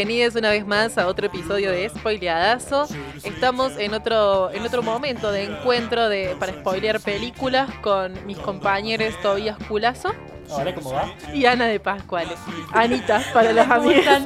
Bienvenidos una vez más a otro episodio de Spoileadazo. Estamos en otro, en otro momento de encuentro de, para spoilear películas con mis compañeros Tobías Culazo Ahora, ¿cómo va? y Ana de Pascuales. Anita, para los amigos.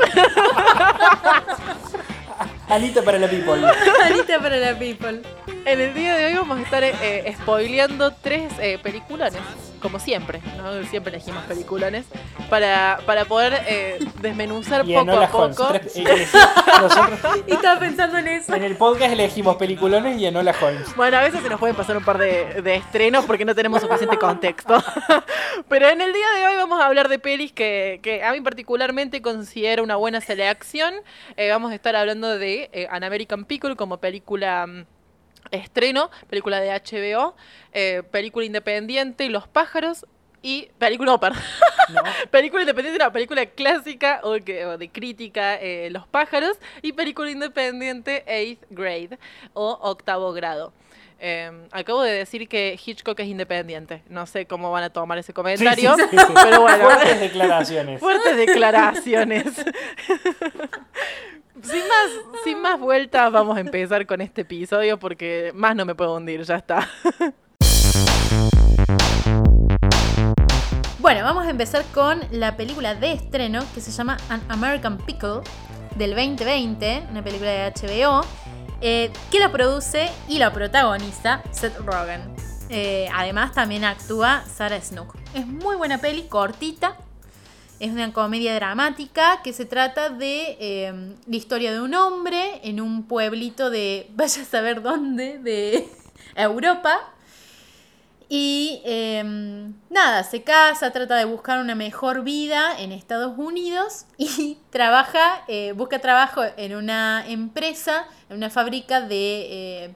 Anita para la people. Anita para la people. En el día de hoy vamos a estar eh, spoileando tres eh, peliculones, como siempre, ¿no? Siempre elegimos peliculones, para, para poder eh, desmenuzar Y poco a Holmes. poco. Tres- y elegí- Nosotros Y estaba pensando en eso. en el podcast elegimos peliculones y Enola Holmes. Bueno, a veces se nos pueden pasar un par de, de estrenos porque no tenemos suficiente contexto. Pero en el día de hoy vamos a hablar de pelis que, que a mí particularmente considero una buena selección. Eh, vamos a estar hablando de eh, An American Pickle como película mm, estreno, película de HBO, eh, película independiente, Los pájaros y película, no, perdón. ¿no? película independiente, una película clásica o, que- o de crítica, eh, Los pájaros, y película independiente, Eighth Grade o Octavo Grado. Eh, acabo de decir que Hitchcock es independiente. No sé cómo van a tomar ese comentario, Sí, sí, sí, sí. pero bueno. Fuertes declaraciones. Fuertes declaraciones. sin, más, sin más vueltas, vamos a empezar con este episodio porque más no me puedo hundir, ya está. Bueno, vamos a empezar con la película de estreno que se llama An American Pickle del 2020, una película de HBO, eh, que la produce y la protagoniza Seth Rogen. Eh, además también actúa Sarah Snook. Es muy buena peli, cortita. Es una comedia dramática que se trata de eh, la historia de un hombre en un pueblito de, vaya a saber dónde, de Europa. Y eh, nada, se casa, trata de buscar una mejor vida en Estados Unidos y trabaja, eh, busca trabajo en una empresa, en una fábrica de, eh,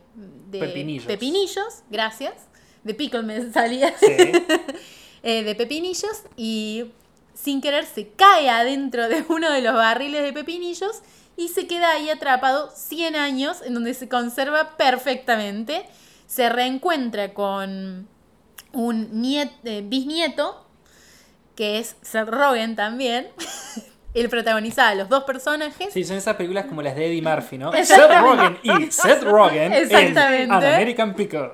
de Pepinillos. pepinillos, gracias. De pickle me salía. Sí. eh, de pepinillos y sin querer se cae adentro de uno de los barriles de pepinillos y se queda ahí atrapado 100 años en donde se conserva perfectamente. Se reencuentra con un niet- eh, bisnieto que es Seth Rogen también. Él protagoniza a los dos personajes. Sí, son esas películas como las de Eddie Murphy, ¿no? Seth. Rogen y Seth Rogen en An American Pickle.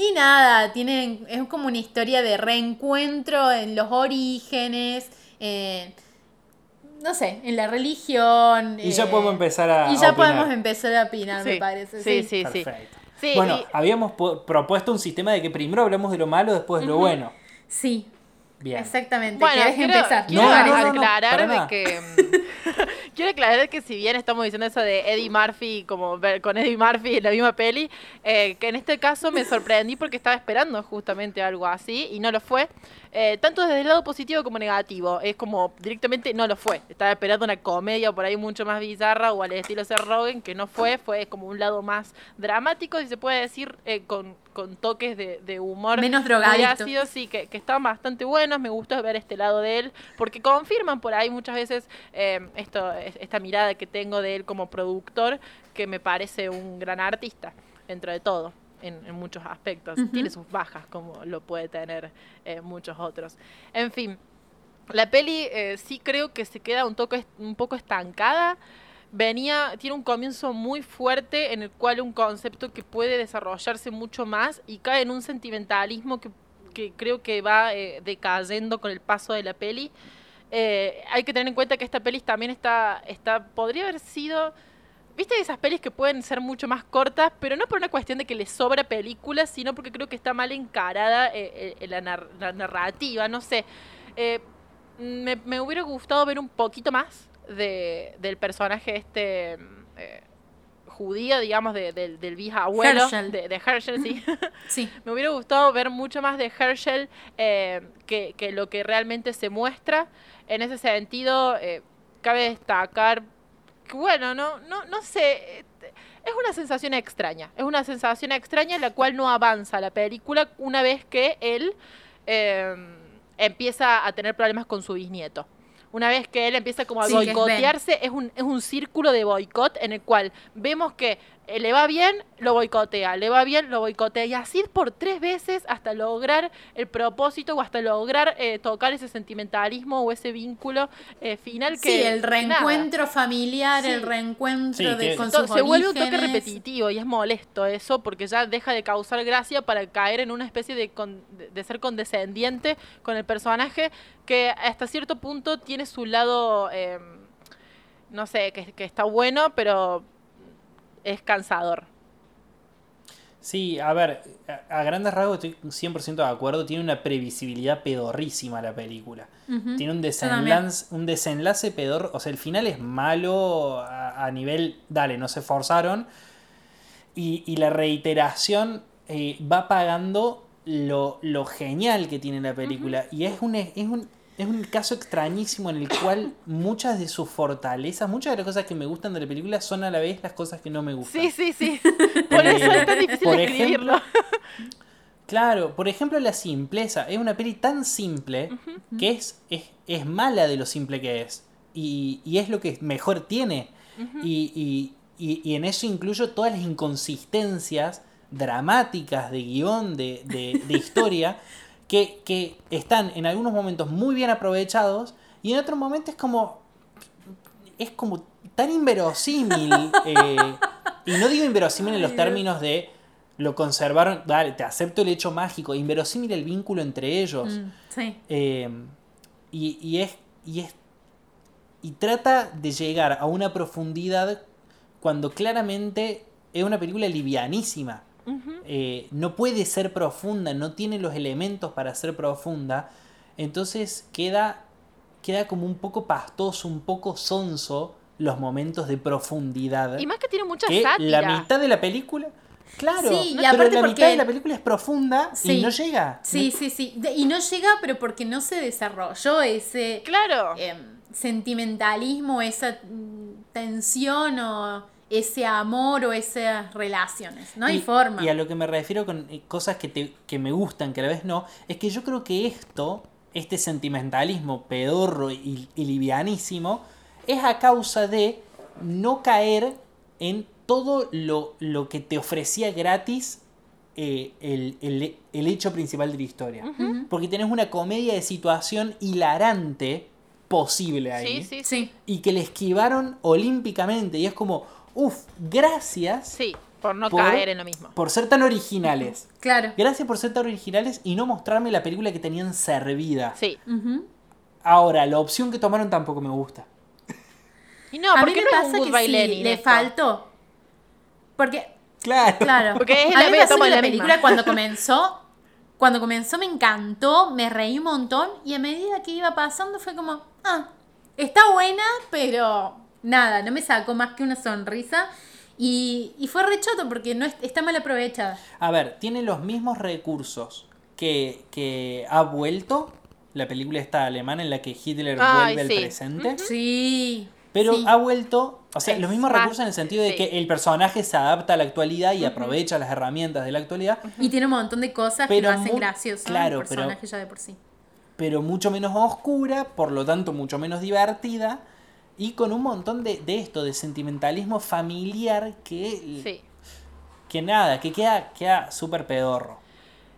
Y nada, tienen, es como una historia de reencuentro en los orígenes, en- no sé, en la religión. Y ya eh, podemos empezar a Y ya a opinar. podemos empezar a opinar, me parece. sí, sí, sí. Perfecto. Sí, bueno, y- habíamos propuesto un sistema de que primero hablamos de lo malo, después de lo bueno. Sí, Bien. exactamente. Bueno, ¿Querés quiero, empezar? quiero No, no, aclarar de que quiero aclarar que si bien estamos diciendo eso de Eddie Murphy como ver con Eddie Murphy en la misma peli, eh, que en este caso me sorprendí porque estaba esperando justamente algo así y no lo fue. Eh, tanto desde el lado positivo como negativo. Es como directamente no lo fue. Estaba esperando una comedia por ahí mucho más bizarra o al estilo Seth Rogen, que no fue. Fue como un lado más dramático, si se puede decir, eh, con, con toques de, de humor. Menos drogadicto. ácido, sí, que, que estaban bastante buenos. Me gustó ver este lado de él, porque confirman por ahí muchas veces eh, esto, es- esta mirada que tengo de él como productor, que me parece un gran artista, dentro de todo. En, en muchos aspectos. Tiene sus bajas, como lo puede tener eh, muchos otros. En fin, la peli eh, sí creo que se queda un, toque, un poco estancada. Venía, tiene un comienzo muy fuerte en el cual un concepto que puede desarrollarse mucho más y cae en un sentimentalismo que, que creo que va eh, decayendo con el paso de la peli. Eh, hay que tener en cuenta que esta peli también está, está, podría haber sido, viste esas pelis que pueden ser mucho más cortas, pero no por una cuestión de que le sobra película, sino porque creo que está mal encarada eh, la, la narrativa, no sé. Me, me hubiera gustado ver un poquito más de, del personaje este eh, judío, digamos, de- del, del bisabuelo Herschel. De, de Herschel, sí. Sí. Me hubiera gustado ver mucho más de Herschel eh, que, que lo que realmente se muestra. En ese sentido, eh, cabe destacar que, bueno, no, no, no sé, es una sensación extraña. Es una sensación extraña en la cual no avanza la película una vez que él empieza a tener problemas con su bisnieto. Una vez que él empieza como a Sí, es boicotearse, es un, es un círculo de boicot en el cual vemos que eh, le va bien, lo boicotea, le va bien, lo boicotea. Y así por tres veces hasta lograr el propósito o hasta lograr eh, tocar ese sentimentalismo o ese vínculo eh, final que... sí, el reencuentro familiar, Sí. el reencuentro Sí, de, con sus se vuelve un toque repetitivo y es molesto eso porque ya deja de causar gracia para caer en una especie de, con- de- de ser condescendiente con el personaje que hasta cierto punto tiene su lado, eh, no sé, que, que está bueno, pero es cansador. Sí, a ver, a, grandes rasgos estoy 100% de acuerdo. Tiene una previsibilidad pedorrísima la película. Tiene un desenlace, un desenlace pedor. O sea, el final es malo a, a nivel. Dale, no se forzaron. Y, y la reiteración eh, va pagando lo, lo genial que tiene la película. Y es un, es, un, es un caso extrañísimo en el cual muchas de sus fortalezas, muchas de las cosas que me gustan de la película son a la vez las cosas que no me gustan. Sí, sí, sí. Por eso es tan difícil Por describirlo. Claro, por ejemplo, la simpleza. Es una peli tan simple que es, es, es mala de lo simple que es. Y, y es lo que mejor tiene. y, y- y- y en eso incluyo todas las inconsistencias dramáticas de guion, de, de- de historia, que, que están en algunos momentos muy bien aprovechados y en otros momentos es como. Es como tan inverosímil. eh, y no digo inverosímil en los términos de lo conservaron. Dale, te acepto el hecho mágico. Inverosímil el vínculo entre ellos. Mm, sí. Eh, y, y es, y es. Y trata de llegar a una profundidad cuando claramente es una película livianísima. Eh, no puede ser profunda, no tiene los elementos para ser profunda. Entonces queda, queda como un poco pastoso, un poco sonso los momentos de profundidad. Y más que tiene mucha que sátira. la mitad de la película. Claro, Sí, y pero la porque- mitad de la película es profunda Sí. y no llega. Sí, sí, sí. De- y no llega, pero porque no se desarrolló ese Claro. em, sentimentalismo, esa mm, tensión o ese amor o esas relaciones. No hay y, forma. Y a lo que me refiero con eh, cosas que, te- que me gustan, que a la vez no, es que yo creo que esto, este sentimentalismo pedorro y, y livianísimo, es a causa de no caer en todo lo, lo que te ofrecía gratis eh, el, el- el hecho principal de la historia. Porque tenés una comedia de situación hilarante posible ahí. Sí, sí. Sí. Y que le esquivaron olímpicamente. Y es como, uff, gracias Sí, por no Por- caer en lo mismo. por ser tan originales. Claro. Gracias por ser tan originales y no mostrarme la película que tenían servida. Sí. Ahora, la opción que tomaron tampoco me gusta. Y no, a mí porque me no es pasa que sí, le esto. faltó. Porque Claro. Claro. Porque es a la mí me pasó que la la película misma. cuando comenzó, cuando comenzó me encantó, me reí un montón y a medida que iba pasando fue como, ah, está buena, pero nada, no me sacó más que una sonrisa y, y fue rechoto porque no es- está mal aprovechada. A ver, tiene los mismos recursos que, que ha vuelto la película esta alemana en la que Hitler Ay, vuelve sí. al presente. Sí. Pero sí. ha vuelto, o sea, Es los mismos más- recursos en el sentido de sí. que el personaje se adapta a la actualidad y aprovecha las herramientas de la actualidad, Y tiene un montón de cosas que Pero lo hacen gracioso. claro, el pero- personaje ya de por sí. pero mucho menos oscura, por lo tanto mucho menos divertida, y con un montón de, de esto, de sentimentalismo familiar que, Sí. que nada, que queda, queda súper pedorro.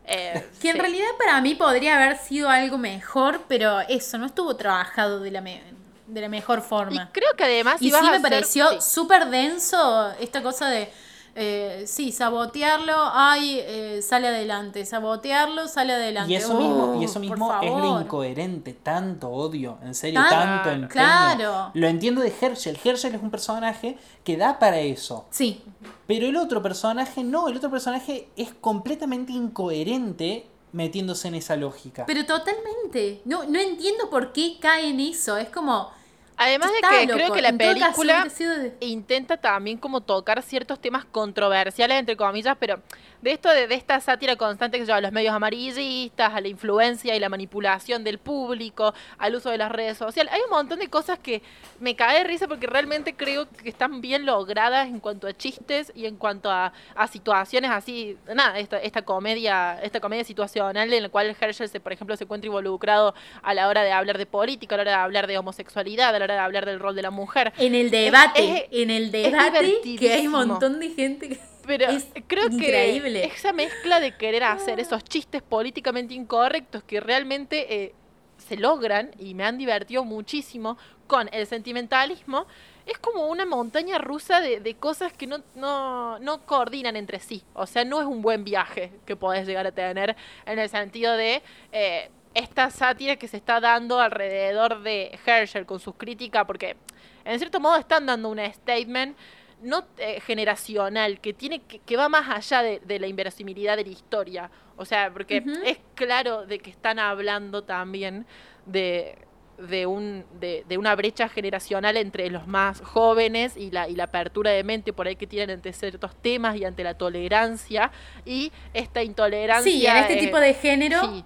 Eh, Que en realidad para mí podría haber sido algo mejor, pero eso no estuvo trabajado de la, me- de la mejor Y forma. creo que además Y sí me hacer- pareció sí. súper denso esta cosa de, eh, sí, sabotearlo, ay, eh, sale adelante, sabotearlo, sale adelante. Y eso Oh, mismo, y eso por mismo es lo incoherente, tanto odio, en serio, Tan- tanto empeño. claro. Lo entiendo de Herschel. Herschel es un personaje que da para eso. Sí, Pero el otro personaje no, el otro personaje es completamente incoherente metiéndose en esa lógica. pero totalmente. No, no entiendo por qué cae en eso. Es como... Además de que loco. creo que la En todo caso, película de- intenta también como tocar ciertos temas controversiales, entre comillas, pero de esto, de, de esta sátira constante que lleva a los medios amarillistas, a la influencia y la manipulación del público, al uso de las redes sociales. Hay un montón de cosas que me cae de risa porque realmente creo que están bien logradas en cuanto a chistes y en cuanto a, a situaciones así, nada, esta, esta comedia, esta comedia situacional en la cual Herschel se, por ejemplo, se encuentra involucrado a la hora de hablar de política, a la hora de hablar de homosexualidad, a la hora de hablar del rol de la mujer. En el debate, es- en el debate, que hay un montón de gente que... Pero Es creo increíble. que esa mezcla de querer hacer esos chistes políticamente incorrectos que realmente eh, se logran y me han divertido muchísimo con el sentimentalismo, es como una montaña rusa de, de cosas que no, no, no coordinan entre sí. O sea, no es un buen viaje que podés llegar a tener en el sentido de... eh, esta sátira que se está dando alrededor de Herschel con sus críticas, porque en cierto modo están dando un statement no eh, generacional, que tiene que, que va más allá de, de la inverosimilidad de la historia. O sea, porque es claro de que están hablando también de, de, un, de, de una brecha generacional entre los más jóvenes y la, y la apertura de mente por ahí que tienen ante ciertos temas y ante la tolerancia y esta intolerancia. Sí, en este eh, tipo de género... sí,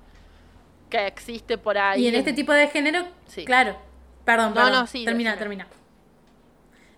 que existe por ahí. Y en este tipo de género, Sí. claro. Perdón, No, perdón. no, sí, termina, termina.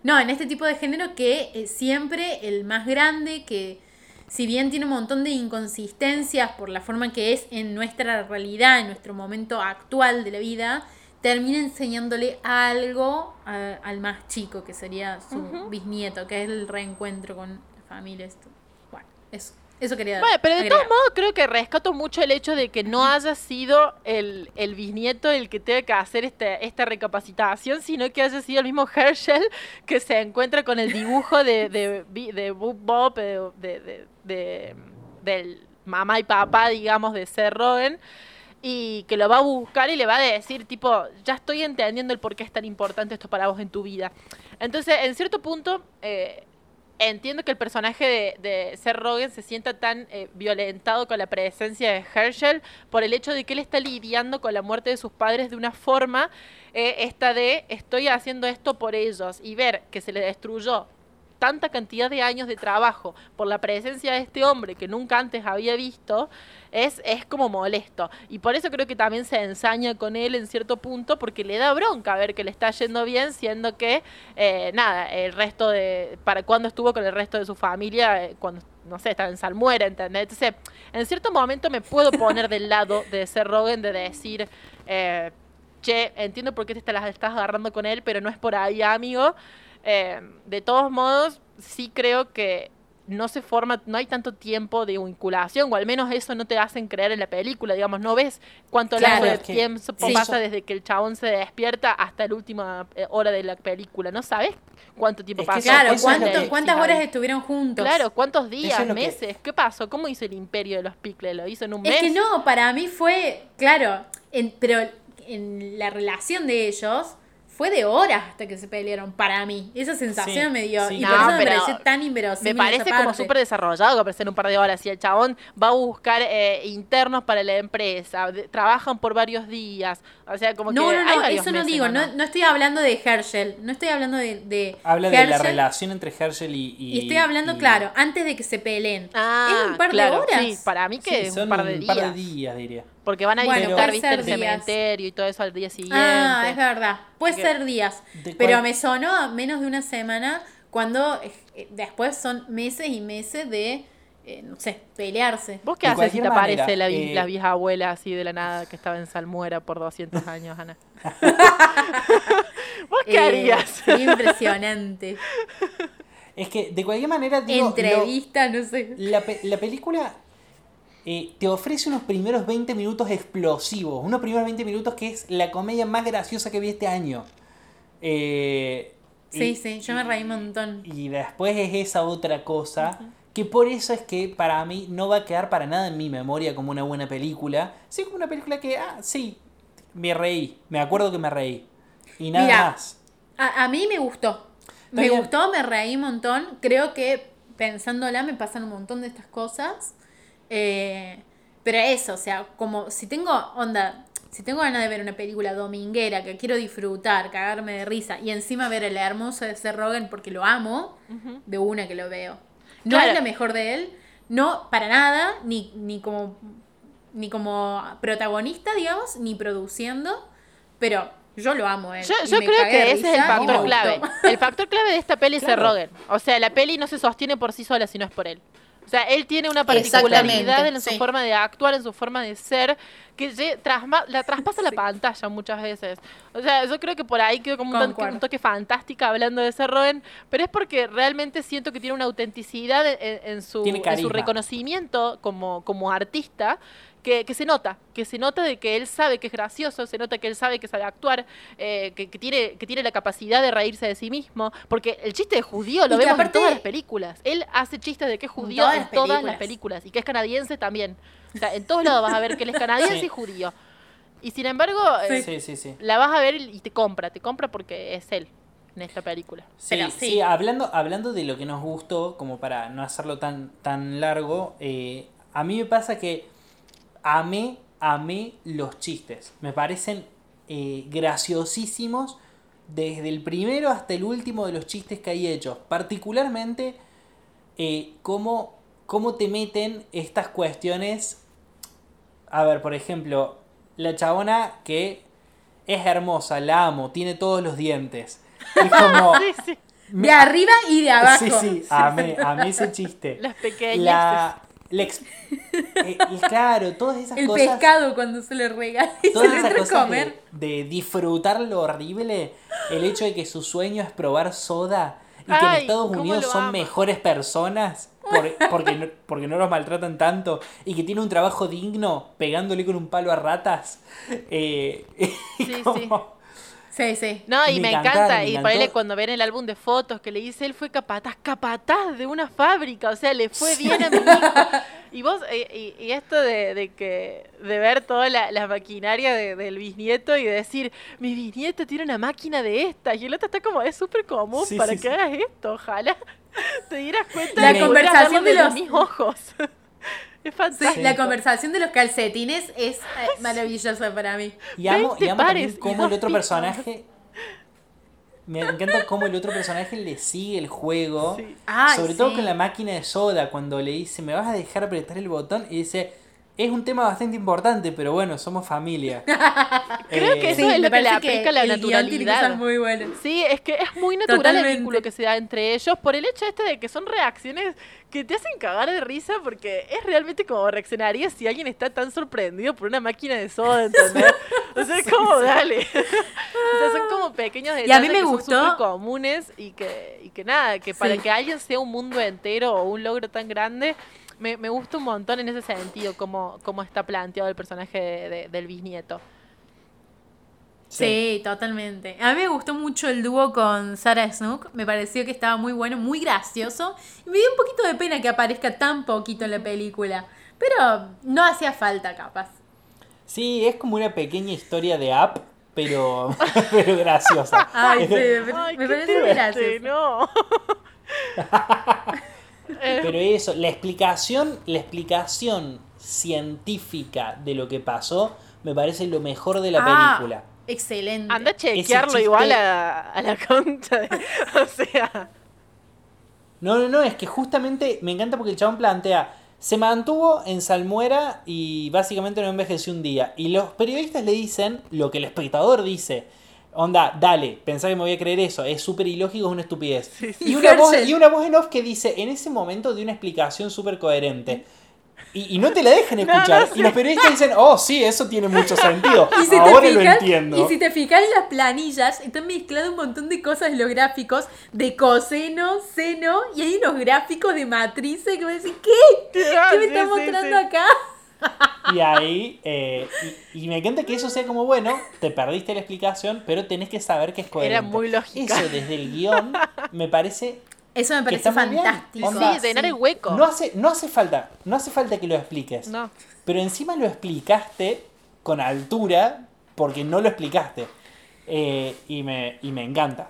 No, en este tipo de género que eh, siempre el más grande, que si bien tiene un montón de inconsistencias por la forma que es en nuestra realidad, en nuestro momento actual de la vida, termina enseñándole algo a- al más chico, que sería su bisnieto, que es el reencuentro con la familia. Esto. Bueno, eso, eso quería Bueno, pero de agregar. todos modos creo que rescato mucho el hecho de que no haya sido el, el bisnieto el que tenga que hacer este, esta recapacitación, sino que haya sido el mismo Herschel que se encuentra con el dibujo de, de, de Bob, de, de- de- del mamá y papá, digamos, de Seth Rogen, y que lo va a buscar y le va a decir, tipo, ya estoy entendiendo el por qué es tan importante esto para vos en tu vida. Entonces, en cierto punto, eh, entiendo que el personaje de, de Seth Rogen se sienta tan eh, violentado con la presencia de Herschel por el hecho de que él está lidiando con la muerte de sus padres de una forma, eh, esta de estoy haciendo esto por ellos y ver que se le destruyó tanta cantidad de años de trabajo por la presencia de este hombre que nunca antes había visto, es, es como molesto. Y por eso creo que también se ensaña con él en cierto punto, porque le da bronca ver que le está yendo bien, siendo que, eh, nada, el resto de. para cuando estuvo con el resto de su familia, eh, cuando, no sé, estaba en Salmuera, ¿entendés? Entonces, en cierto momento me puedo poner del lado de ser Rogen, de decir. Eh, Che, entiendo por qué te la estás agarrando con él, pero no es por ahí, amigo. Eh, de todos modos, sí creo que no se forma, no hay tanto tiempo de vinculación, o al menos eso no te hacen creer en la película, digamos, no ves cuánto Claro, de que tiempo sí. pasa desde que el chabón se despierta hasta la última eh, hora de la película, ¿no sabes cuánto tiempo Es que pasa? eso- Claro, ¿cuánto- que- ¿cuántas horas estuvieron juntos? Claro, ¿cuántos días, es lo que- meses? ¿Qué pasó? ¿Cómo hizo el imperio de los picles? ¿Lo hizo en un mes? Es que no, para mí fue, claro, en- pero en la relación de ellos fue de horas hasta que se pelearon, para mí. Esa sensación Sí, me dio. sí. Y No, por eso me pareció tan inverosímil. Me parece como súper desarrollado que aparece en un par de horas. Y el chabón va a buscar eh, internos para la empresa, de- trabajan por varios días. O sea, como No, que no, hay no, varios eso no meses, digo, ¿o no, no estoy hablando de Herschel, no estoy hablando de, de Habla de la relación entre Herschel y. Y, Y estoy hablando, y- claro, antes de que se peleen. Ah, es un par claro, de horas. Sí, para mí que Sí, es son un par de días. días, diría. Porque van a Bueno, visitar, viste, el días. cementerio y todo eso al día siguiente. Ah, es verdad. Puede ser días. Pero me sonó a menos de una semana cuando eh, después son meses y meses de, eh, no sé, pelearse. ¿Vos qué De haces si te cualquier aparece manera, la, eh, la vieja abuela así de la nada que estaba en Salmuera por 200 años, Ana? ¿Vos qué Eh, harías? Sería impresionante. Es que, de cualquier manera, digo. lo- Entrevista, no sé. la, pe- la película eh, te ofrece unos primeros 20 minutos explosivos. Unos primeros 20 minutos que es la comedia más graciosa que vi este año. Eh, Sí, y- sí, yo me reí un montón. Y después es esa otra cosa. Que por eso es que para mí no va a quedar para nada en mi memoria como una buena película. Sí, como una película que, ah, sí, me reí. Me acuerdo que me reí. Y nada Mira, más. A, a mí me gustó. Me bien. gustó, me reí un montón. Creo que pensándola me pasan un montón de estas cosas. Eh, pero eso, o sea, como si tengo onda, si tengo ganas de ver una película dominguera que quiero disfrutar, cagarme de risa y encima ver el hermoso de Seth Rogen porque lo amo, de una que lo veo. No Claro. es la mejor de él, No, para nada, ni, ni como ni como protagonista, digamos, ni produciendo, pero yo lo amo. él, Yo, creo que ese es el factor clave. El factor clave de esta peli es. Seth Rogen. O sea, la peli no se sostiene por sí sola si no es por él. O sea, él tiene una particularidad en su sí. forma de actuar, en su forma de ser, que trasma- la traspasa la pantalla muchas veces. O sea, yo creo que por ahí quedó como un toque, Concuerdo. un toque fantástica hablando de Seth Rogen, pero es porque realmente siento que tiene una autenticidad en, en su, en reconocimiento como, como artista que, que se nota, que se nota de que él sabe que es gracioso, se nota que él sabe que sabe actuar, eh, que, que tiene, que tiene la capacidad de reírse de sí mismo, porque el chiste de judío lo Y vemos aparte- en todas las películas. Él hace chistes de que es judío todas en las todas las películas. y que es canadiense también. O sea, en todos lados vas a ver que él es canadiense Sí. y judío. Y sin embargo, eh, Sí, sí, sí. la vas a ver y te compra, te compra porque es él en esta película. Sí, Pero sí, sí. hablando, hablando de lo que nos gustó, como para no hacerlo tan, tan largo, eh, a mí me pasa que amé, amé los chistes. Me parecen eh, graciosísimos desde el primero hasta el último de los chistes que hay hechos. Particularmente, eh, cómo, cómo te meten estas cuestiones. A ver, por ejemplo, la chabona que es hermosa, la amo, tiene todos los dientes. Es como... Sí, sí. De arriba y de abajo. Sí, sí, amé, amé ese chiste. Las pequeñas. La, la ex- eh, y claro, todas esas El cosas. pescado cuando se le regala y Todas le esas cosas comer. de, de disfrutar lo horrible, el hecho de que su sueño es probar soda y que en Estados Unidos son mejores personas por- porque, no, porque no los maltratan tanto y que tiene un trabajo digno pegándole con un palo a ratas. Eh, Sí, como- Sí, sí. No, y Me encanta. me Y encantó. ponele cuando ven el álbum de fotos que le dice él fue capataz, capataz de una fábrica. O sea, le fue bien a mi hijo. Y vos, y, y esto de, de que de ver toda la, la maquinaria de- del bisnieto y de decir, mi bisnieto tiene una máquina de esta. Y el otro está como, es súper común Sí, para sí, que sí. hagas esto. Ojalá te dieras cuenta La de que conversación de los- mis ojos. Es Sí, fantástico. La conversación de los calcetines es eh, maravillosa para mí. Y amo, y 20 amo también pares cómo el otro picos. personaje. Me encanta cómo el otro personaje le sigue el juego. Sí. Sobre todo con la máquina de soda, cuando le dice, ¿me vas a dejar apretar el botón? Y dice, es un tema bastante importante, pero bueno, somos familia. Creo Eh, que eso Sí, es lo que le aplica la naturalidad. muy buenas. Sí, es que es muy natural el vínculo que se da entre ellos por el hecho este de que son reacciones que te hacen cagar de risa porque es realmente como reaccionaría si alguien está tan sorprendido por una máquina de soda, ¿entendés? O sea, es como, dale. o sea, son como pequeños detalles Y a mí me que son gustó- súper comunes y que, y que nada, que para Sí. que alguien sea un mundo entero o un logro tan grande, me, me gusta un montón en ese sentido cómo, cómo está planteado el personaje de- de- del bisnieto. Sí, totalmente. A mí me gustó mucho el dúo con Sarah Snook. Me pareció que estaba muy bueno, muy gracioso. Y me dio un poquito de pena que aparezca tan poquito en la película. Pero no hacía falta, capaz. Sí, es como una pequeña historia de app, pero, pero graciosa. Ay, sí, me, Ay, me triste, gracioso. no. Eh, Pero eso, la explicación, la explicación científica de lo que pasó me parece lo mejor de la Ah, película. Excelente. Anda a chequearlo chiste- igual a, a la concha. de- o sea, No, no, no, es que justamente me encanta porque el chabón plantea, se mantuvo en salmuera y básicamente no envejeció un día. Y los periodistas le dicen lo que el espectador dice. Onda, dale, pensá que me voy a creer eso, es súper ilógico, es una estupidez. Y, Y una voz, y una voz en off que dice, en ese momento de una explicación súper coherente. Y, y no te la dejan escuchar. Y los periodistas dicen, oh, sí, eso tiene mucho sentido. Y si Ahora te lo fijas, entiendo. Y si te fijas en las planillas, están mezclados un montón de cosas en los gráficos de coseno, seno, y hay unos gráficos de matrices que me decís, ¿qué? Ah, ¿Qué me sí, está sí, mostrando sí. acá? Y ahí, eh, y, y me encanta que eso sea como, bueno, te perdiste la explicación, pero tenés que saber que es coherente. Era muy lógica. Eso desde el guion me parece... Eso me parece fantástico. Onda, sí, llenar el hueco. No hace, no hace falta, no hace falta que lo expliques. No. Pero encima lo explicaste con altura porque no lo explicaste. Eh, y, me, y me encanta.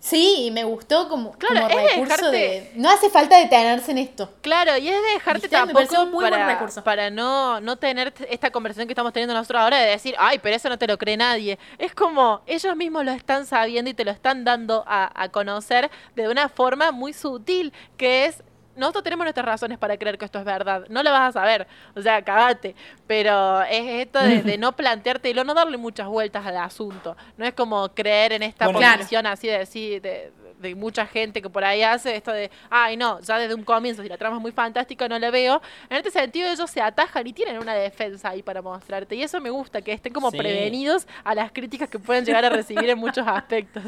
Sí, y me gustó como, Claro, como de recurso dejarte- de... No hace falta detenerse en esto. Claro, y es de dejarte ¿Viste? Tampoco muy buen para, recurso. para no, no tener esta conversación que estamos teniendo nosotros ahora de decir, ay, pero eso no te lo cree nadie. Es como ellos mismos lo están sabiendo y te lo están dando a, a conocer de una forma muy sutil, que es nosotros tenemos nuestras razones para creer que esto es verdad. No lo vas a saber, o sea, cagate. Pero es esto de, de no planteártelo, no darle muchas vueltas al asunto. No es como creer en esta Bueno, posición así de decir, de, de mucha gente que por ahí hace esto de, ay no, ya desde un comienzo, si la trama es muy fantástica, no la veo. En este sentido, ellos se atajan y tienen una defensa ahí para mostrarte. Y eso me gusta, que estén como Sí. prevenidos a las críticas que pueden llegar a recibir en muchos aspectos.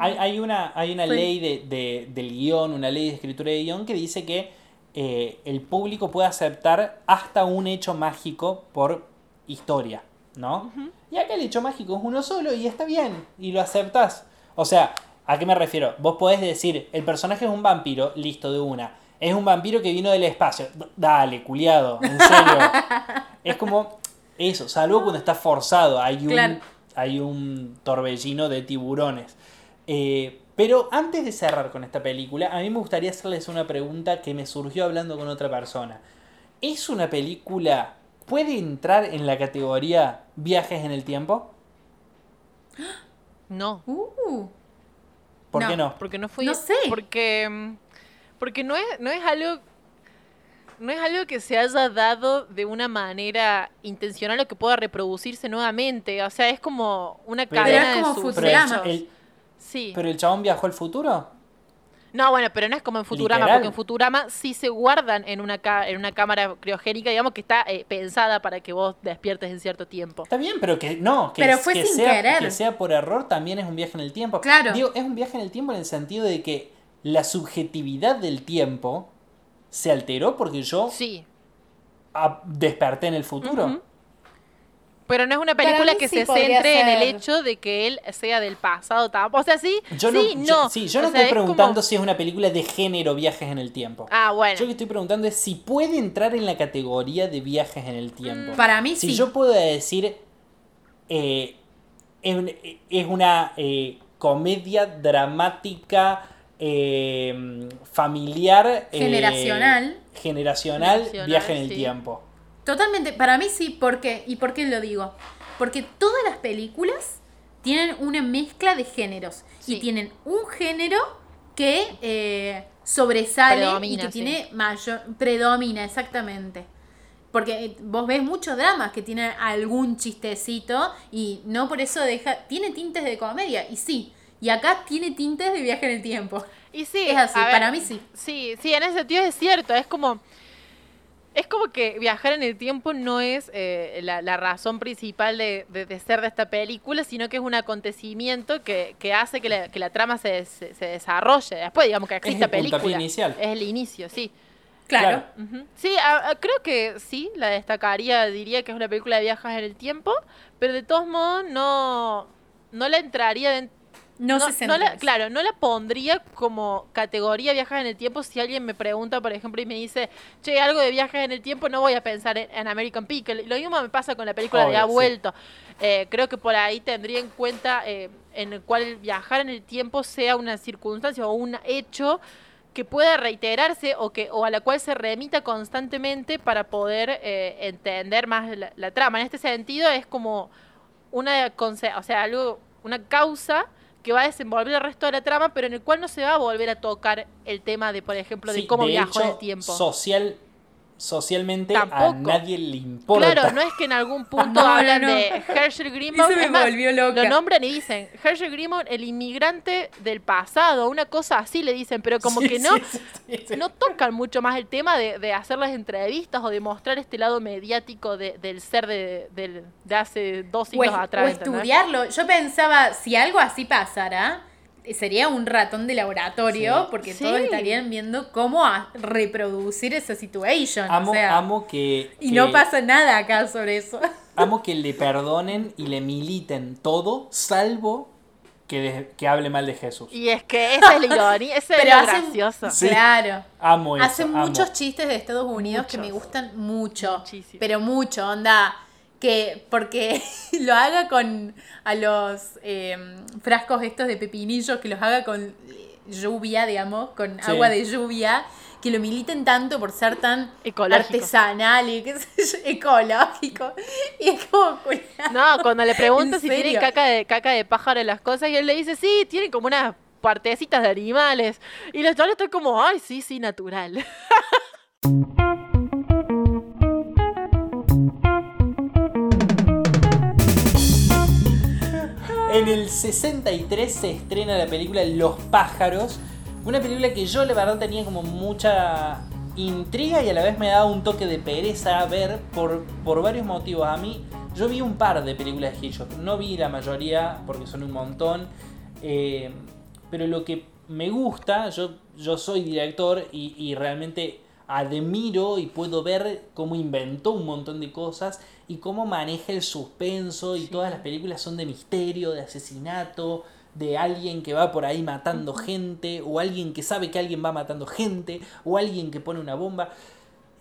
Hay, hay una, hay una ley de, de- del guion, una ley de escritura de guion que dice que eh, el público puede aceptar hasta un hecho mágico por historia, ¿no? Y acá el hecho mágico es uno solo y está bien, y lo aceptas. O sea, ¿a qué me refiero? Vos podés decir, el personaje es un vampiro, listo de una. Es un vampiro que vino del espacio. D- Dale, culiado, en serio. es como eso, salvo cuando está forzado. Hay un, Claro. hay un torbellino de tiburones. Eh, pero antes de cerrar con esta película, a mí me gustaría hacerles una pregunta que me surgió hablando con otra persona. ¿Es una película, puede entrar en la categoría viajes en el tiempo? No. Uh, ¿Por No, qué no? Porque no fui. No sé. Porque. mm, Porque no es, no es algo. No es algo que se haya dado de una manera intencional o que pueda reproducirse nuevamente. O sea, es como una Pero- cadena es como de el, Sí. ¿Pero el chabón viajó al futuro? No, bueno, pero no es como en Futurama, Literal. porque en Futurama sí se guardan en una, ca- en una cámara criogénica, digamos que está eh, pensada para que vos despiertes en cierto tiempo. Está bien, pero que no, que, Pero fue que sin sea, querer. que sea por error también es un viaje en el tiempo. Claro. Digo, es un viaje en el tiempo en el sentido de que la subjetividad del tiempo se alteró porque yo Sí. desperté en el futuro. Ujú. Pero no es una película que sí se centre en el hecho de que él sea del pasado tampoco. O sea, sí, Yo no, sí, yo- no. sí, yo no O sea, estoy es como- preguntando si es una película de género viajes en el tiempo. Ah, bueno. Yo lo que estoy preguntando es si puede entrar en la categoría de viajes en el tiempo. para mí si sí. yo puedo decir eh, es, un- es una eh, comedia dramática eh, familiar eh, Generacional. generacional Generacional, viaje en el sí. tiempo Totalmente, para mí sí, ¿por qué? ¿Y por qué lo digo? Porque todas las películas tienen una mezcla de géneros Sí. y tienen un género que eh, sobresale y Predomina, que sí. tiene mayor, predomina, exactamente. Porque eh, vos ves muchos dramas que tienen algún chistecito y no por eso deja, tiene tintes de comedia, y sí, y acá tiene tintes de viaje en el tiempo. Y sí, Es así, ver, para mí sí. Sí, sí, en ese sentido es cierto. Es como. Es como que viajar en el tiempo no es eh, la, la razón principal de, de- de ser de esta película, sino que es un acontecimiento que, que hace que la, que la trama se, se, se desarrolle. Después, digamos que exista el puntapié película. inicial. Es el inicio, sí. Claro. Sí, a- a- creo que sí, la destacaría, diría que es una película de viajes en el tiempo, pero de todos modos no, no la entraría dentro. No, se no la- en eso. Claro, no la pondría como categoría viajes en el tiempo. Si alguien me pregunta, por ejemplo, y me dice, che, algo de viajes en el tiempo, no voy a pensar en, en American Pickle. Lo mismo me pasa con la película de Ha sí. Vuelto. Eh, creo que por ahí tendría en cuenta eh, en el cual viajar en el tiempo sea una circunstancia o un hecho que pueda reiterarse o que o a la cual se remita constantemente para poder eh, entender más la, la trama. En este sentido es como una conse- o sea, algo una causa que va a desenvolver el resto de la trama, pero en el cual no se va a volver a tocar el tema de, por ejemplo, de Sí, cómo de viajó en el tiempo. social socialmente a Tampoco. nadie le importa Claro, no es que en algún punto No, hablan no. de Herschel Grimald. Eso me es más, volvió loca. Lo nombran y dicen, Herschel Grimald, el inmigrante del pasado, una cosa así le dicen, pero como Sí, que no, sí, sí, sí. no tocan mucho más el tema de, de hacer las entrevistas o de mostrar este lado mediático de- del ser de, del- de hace dos o, siglos es- atrás. o estudiarlo. Yo pensaba, si algo así pasara, eh, sería un ratón de laboratorio, Sí. porque Sí. todos estarían viendo cómo a- reproducir esa situation. amo, o sea, amo que, y que- no pasa nada acá sobre eso. amo que le perdonen y le militen todo salvo que, de- que hable mal de Jesús Y es que esa es la ironía, ese es lo hacen, gracioso. Sí. claro. amo eso Hacen amo. muchos chistes de Estados Unidos que me gustan mucho. Muchísimo. Pero mucho, onda. Que porque lo haga con a los eh, frascos estos de pepinillos, que los haga con lluvia, digamos, con Sí. agua de lluvia, que lo militen tanto por ser tan Ecológico. artesanal y qué sé yo, ecológico. Y es como. No, cuando le preguntan ¿En si tienen caca de, caca de pájaro en las cosas, y él le dice, sí, tienen como una partecitas de animales. Y los chavales están como, ay, sí, sí, natural. En el 63 se estrena la película Los pájaros. Una película que yo la verdad tenía como mucha intriga y a la vez me daba un toque de pereza a ver por, por varios motivos. A mí, yo vi un par de películas de Hitchcock, no vi la mayoría porque son un montón. eh, pero lo que me gusta, yo, yo soy director y, y realmente admiro y puedo ver cómo inventó un montón de cosas y cómo maneja el suspenso y todas las películas son de misterio, de asesinato, de alguien que va por ahí matando gente o alguien que sabe que alguien va matando gente o alguien que pone una bomba.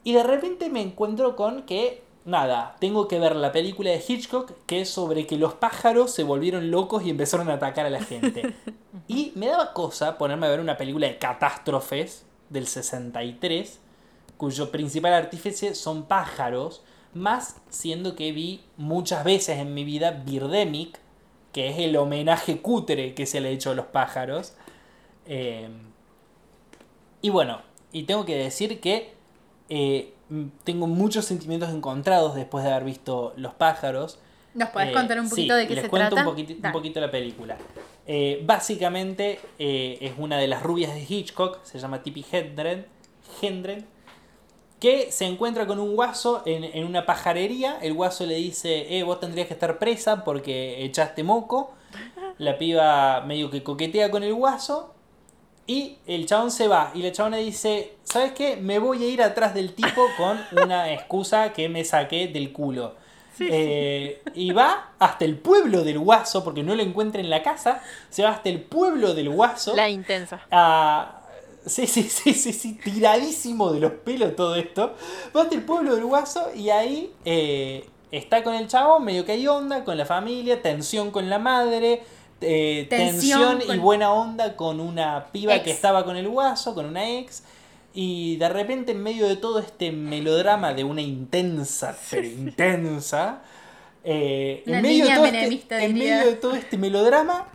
Y de repente me encuentro con que, nada, tengo que ver la película de Hitchcock que es sobre que los pájaros se volvieron locos y empezaron a atacar a la gente. y me daba cosa ponerme a ver una película de catástrofes del 63 cuyo principal artífice son pájaros, más siendo que vi muchas veces en mi vida Birdemic, que es el homenaje cutre que se le ha hecho a los pájaros. Eh, y bueno, y tengo que decir que eh, tengo muchos sentimientos encontrados después de haber visto Los pájaros. ¿Nos podés Eh, contar un poquito sí, de qué les se cuento trata? Un poquito, un poquito la película. Básicamente es una de las rubias de Hitchcock, se llama Tippi Hedren, que se encuentra con un guaso en, en una pajarería. El guaso le dice, eh, vos tendrías que estar presa porque echaste moco. La piba medio que coquetea con el guaso. Y el chabón se va. Y la chabona dice, ¿sabes qué? Me voy a ir atrás del tipo con una excusa que me saqué del culo. Eh, y va hasta el pueblo del guaso, porque no lo encuentra en la casa. Se va hasta el pueblo del guaso. La intensa. a- Sí, sí, sí, sí, sí, tiradísimo de los pelos todo esto. Va el pueblo del Guaso y ahí eh, está con el chabón, medio que hay onda, con la familia, tensión con la madre, eh, Tensión tensión, y buena onda con una piba Ex. que estaba con el Guaso, con una ex. Y de repente en medio de todo este melodrama de una intensa, pero intensa, eh, en, medio de todo este, en medio de todo este melodrama,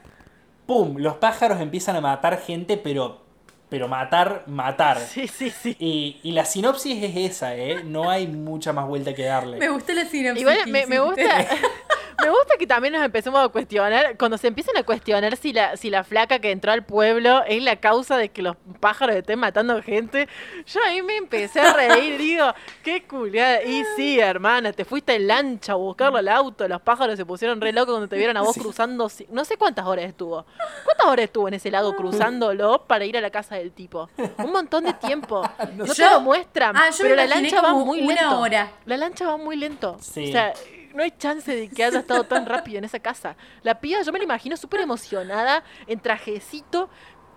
¡pum! Los pájaros empiezan a matar gente, pero, pero matar, matar. Sí, sí, sí. Y, y la sinopsis es esa, ¿eh? No hay mucha más vuelta que darle. Me gustó la sinopsis. Igual me, gusta. Me gusta que también nos empecemos a cuestionar, cuando se empiezan a cuestionar si la, si la flaca que entró al pueblo es la causa de que los pájaros estén matando gente, yo ahí me empecé a reír, digo, qué culiada. Y sí, hermana, te fuiste en lancha a buscarlo al auto, los pájaros se pusieron re locos cuando te vieron a vos cruzando, no sé cuántas horas estuvo. ¿Cuántas horas estuvo en ese lago cruzándolo para ir a la casa del tipo? Un montón de tiempo. No te Yo- lo muestran, Ah, pero la lancha va muy una lento. hora. La lancha va muy lento. Sí. O sea, no hay chance de que haya estado tan rápido en esa casa. La piba, yo me la imagino súper emocionada, en trajecito,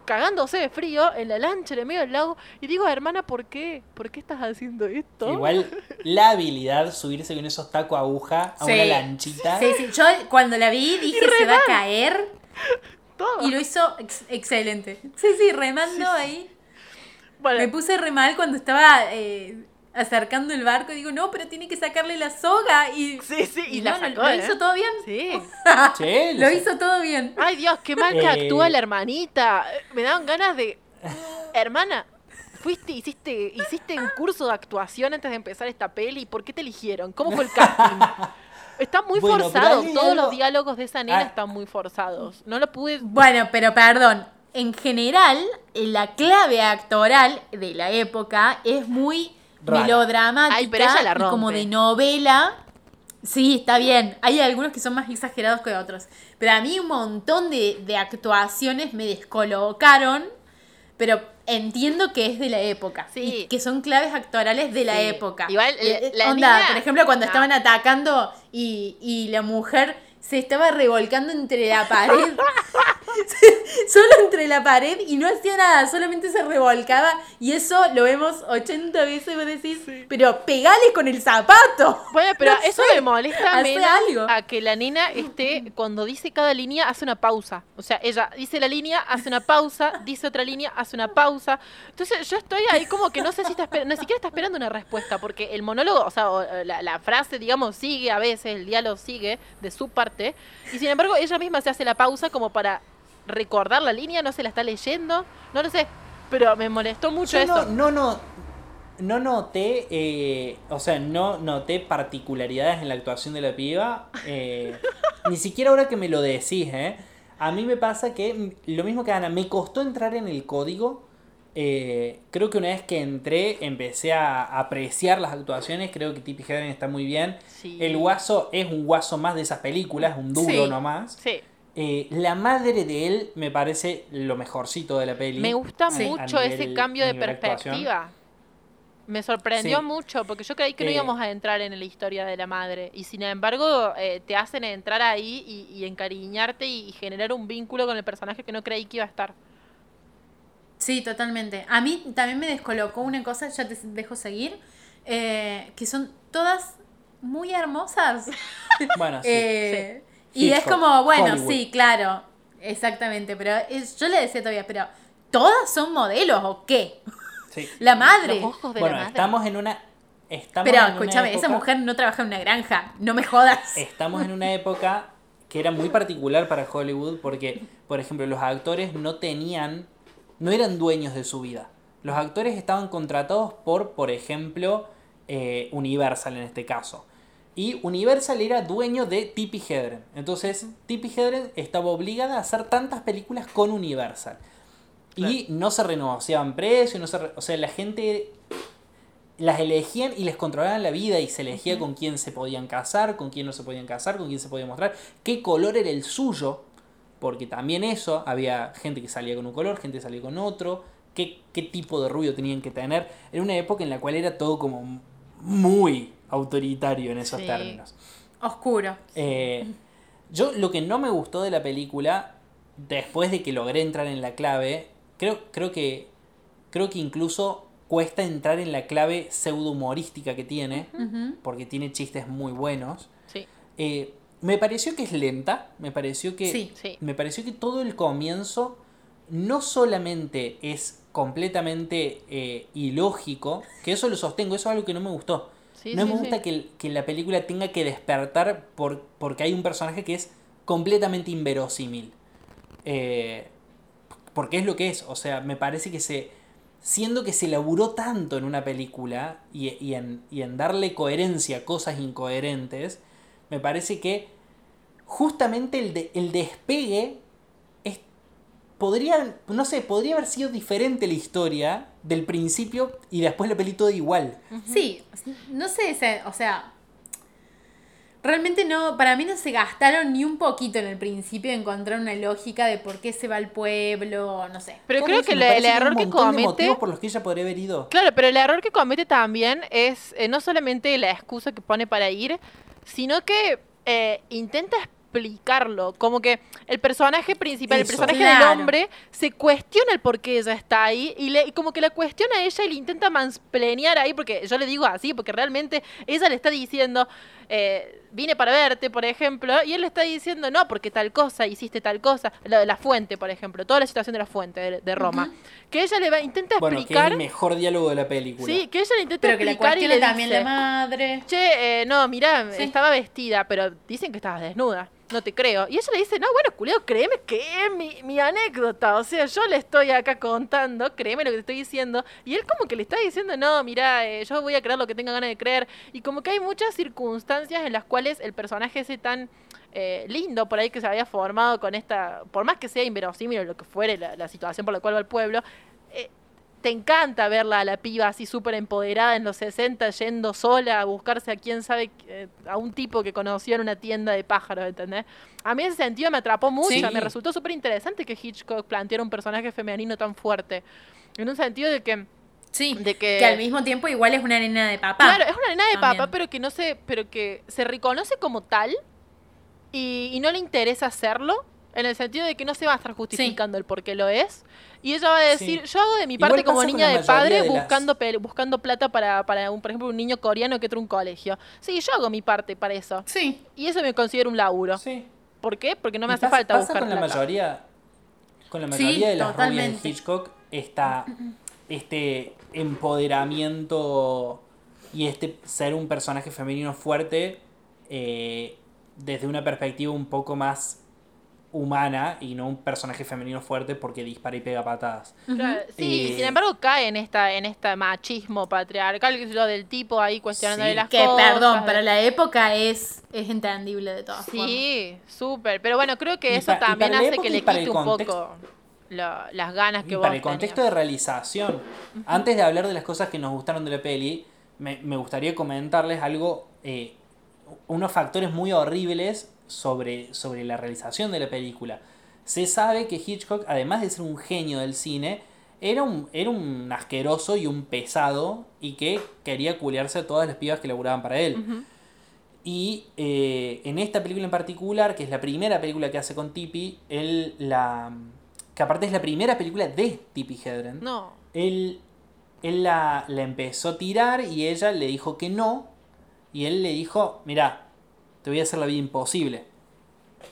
cagándose de frío, en la lancha, en el medio del lago. Y digo, hermana, ¿por qué? ¿Por qué estás haciendo esto? Igual la habilidad subirse con esos tacos aguja a Sí. una lanchita. Sí, sí. Yo cuando la vi dije se va a caer. Todo. Y lo hizo ex- excelente. Sí, sí, remando ahí. Bueno, Me puse re mal cuando estaba eh, acercando el barco. Digo, no, pero tiene que sacarle la soga. Y, sí, sí, y, y la no, sacó, ¿Lo ¿eh? hizo todo bien? Sí. Che, Lo sé. hizo todo bien. Ay, Dios, qué mal que Eh. actúa la hermanita. Me daban ganas de... Hermana, fuiste, hiciste, hiciste un curso de actuación antes de empezar esta peli. ¿Por qué te eligieron? ¿Cómo fue el casting? Está muy Bueno, forzado. Todos algo- los diálogos de esa nena Ah. están muy forzados. No lo pude... Bueno, pero perdón. En general, la clave actoral de la época es muy Rara. melodramática Ay, pero ella la y como de novela. Sí, está bien. Hay algunos que son más exagerados que otros. Pero a mí un montón de, de actuaciones me descolocaron. Pero entiendo que es de la época. Sí. Y que son claves actorales de la Sí. época. Igual, la- Eh, la onda, niña- por ejemplo, cuando No. estaban atacando y, y la mujer se estaba revolcando entre la pared. Solo entre la pared y no hacía nada, solamente se revolcaba. Y eso lo vemos 80 veces, vos decís, pero pegale con el zapato. Bueno, pero No eso sé, me molesta menos algo. a que la nena esté, cuando dice cada línea, hace una pausa. O sea, ella dice la línea, hace una pausa, dice otra línea, hace una pausa. Entonces yo estoy ahí como que no sé si está esperando, ni siquiera está esperando una respuesta, porque el monólogo, o sea, la frase, digamos, sigue a veces, el diálogo sigue de su parte, y sin embargo ella misma se hace la pausa como para recordar la línea, no se la está leyendo, no lo sé, pero me molestó mucho Yo eso. no, no, no, no noté, eh, o sea, no noté particularidades en la actuación de la piba. eh, ni siquiera ahora que me lo decís, ¿eh? A mí me pasa que lo mismo que Ana, me costó entrar en el código. Eh, creo que una vez que entré empecé a apreciar las actuaciones. Creo que Tippi Hedren está muy bien. Sí. El guaso es un guaso más de esas películas, un duro Sí. nomás. Sí. Eh, la madre de él me parece lo mejorcito de la peli. Me gusta mucho A ese cambio de actuación. perspectiva. Me sorprendió mucho porque yo creí que no Eh, íbamos a entrar en la historia de la madre. Y sin embargo, eh, te hacen entrar ahí y, y encariñarte y, y generar un vínculo con el personaje que no creí que iba a estar. Sí, totalmente. A mí también me descolocó una cosa, ya te dejo seguir, eh, que son todas muy hermosas. Bueno, sí. Eh, Y es como, bueno, Hollywood. sí, claro, exactamente, pero es- yo le decía todavía, pero ¿todas son modelos o qué? sí. La madre. Los ojos de Bueno, la madre. estamos en una. Estamos Pero en una escúchame, esa época- mujer no trabaja en una granja, no me jodas. Estamos en una época que era muy particular para Hollywood porque, por ejemplo, los actores no tenían. No eran dueños de su vida. Los actores estaban contratados por, por ejemplo, eh, Universal en este caso. Y Universal era dueño de Tippi Hedren. Entonces, Tippi Hedren estaba obligada a hacer tantas películas con Universal. Y no se renegociaban precios, no se re- o sea, la gente las elegían y les controlaban la vida y se elegía con quién se podían casar, con quién no se podían casar, con quién se podía mostrar, qué color era el suyo, porque también eso, había gente que salía con un color, gente que salía con otro, qué, qué tipo de rubio tenían que tener. Era una época en la cual era todo como muy autoritario en esos Sí. términos. Oscuro. Eh, yo lo que no me gustó de la película, después de que logré entrar en la clave, creo, creo que creo que incluso cuesta entrar en la clave pseudo humorística que tiene, porque tiene chistes muy buenos. Sí, Eh, me pareció que es lenta, me pareció que Sí. sí. me pareció que todo el comienzo no solamente es completamente eh, ilógico, que eso lo sostengo, eso es algo que no me gustó. Sí, no sí, me sí. gusta que, que la película tenga que despertar por, porque hay un personaje que es completamente inverosímil. Eh, porque es lo que es, o sea, me parece que se... Siendo que se laburó tanto en una película y, y en, y en darle coherencia a cosas incoherentes, me parece que justamente el, de- el despegue es, podría, no sé, podría haber sido diferente la historia del principio y después la peli toda igual. Sí, no sé, o sea, realmente no, para mí no se gastaron ni un poquito en el principio en encontrar una lógica de por qué se va al pueblo, no sé. Pero creo eso que el un error que de comete... motivos por los que ella podría haber ido. Claro, pero el error que comete también es eh, no solamente la excusa que pone para ir, sino que eh, intenta explicarlo. Como que el personaje principal, el personaje Claro. del hombre, se cuestiona el por qué ella está ahí y, le, y como que la cuestiona a ella y le intenta mansplanear ahí, porque yo le digo así, porque realmente ella le está diciendo, eh, vine para verte, por ejemplo, y él le está diciendo, no, porque tal cosa, hiciste tal cosa, la de la fuente, por ejemplo, toda la situación de la fuente de, de Roma, que ella le va, intenta Bueno, que es explicar... el mejor diálogo de la película. Sí, que ella le intenta Pero que la explicar y le también dice, la madre. che, eh, no, mira, Sí. estaba vestida, pero dicen que estabas desnuda. No te creo. Y ella le dice, no, bueno, culeo, créeme que es mi, mi anécdota. O sea, yo le estoy acá contando, créeme lo que te estoy diciendo. Y él como que le está diciendo, no, mira, eh, yo voy a creer lo que tenga ganas de creer. Y como que hay muchas circunstancias en las cuales el personaje ese tan eh, lindo por ahí que se había formado con esta, por más que sea inverosímil o lo que fuere la, la situación por la cual va al pueblo, te encanta verla a la piba así súper empoderada en los 60 yendo sola a buscarse a quién sabe, eh, a un tipo que conoció en una tienda de pájaros, ¿entendés? A mí en ese sentido me atrapó mucho, Sí. me resultó súper interesante que Hitchcock planteara un personaje femenino tan fuerte. En un sentido de que... Sí, De que- que... al mismo tiempo igual es una nena de papá. Claro, es una nena de También. papa, pero que no se, pero que se reconoce como tal y, y no le interesa hacerlo, en el sentido de que no se va a estar justificando el por qué lo es. Y ella va a decir, Sí. yo hago de mi Igual parte como niña la de padre de las- buscando buscando plata para, para un, por ejemplo, un niño coreano que entra a un colegio. Sí, yo hago mi parte para eso. Sí, Y eso me considero un laburo. Sí. ¿Por qué? Porque no me Y hace pasa- falta pasa buscar con la plata. mayoría con la Sí, mayoría de las rubias de Hitchcock está este empoderamiento y este ser un personaje femenino fuerte eh, desde una perspectiva un poco más humana y no un personaje femenino fuerte porque dispara y pega patadas. Claro, sí, y Eh, sin embargo cae en esta, en este machismo patriarcal, que es lo del tipo ahí cuestionándole Sí. las Que, cosas. perdón, de- para la época es, es entendible de todas formas. Sí, súper. Pero bueno, creo que Y eso también hace que le quite un poco lo- las ganas que Y vos para el contexto de realización, antes de hablar de las cosas que nos gustaron de la peli, me, me gustaría comentarles algo, eh, unos factores muy horribles sobre, sobre la realización de la película. Se sabe que Hitchcock, además de ser un genio del cine, era un, era un asqueroso y un pesado y que quería culiarse a todas las pibas que laburaban para él. Y eh, en esta película en particular, que es la primera película que hace con Tippi, él la. que aparte es la primera película de Tippi Hedren. No. Él, él la, la empezó a tirar y ella le dijo que no. Y él le dijo: Mira, te voy a hacer la vida imposible.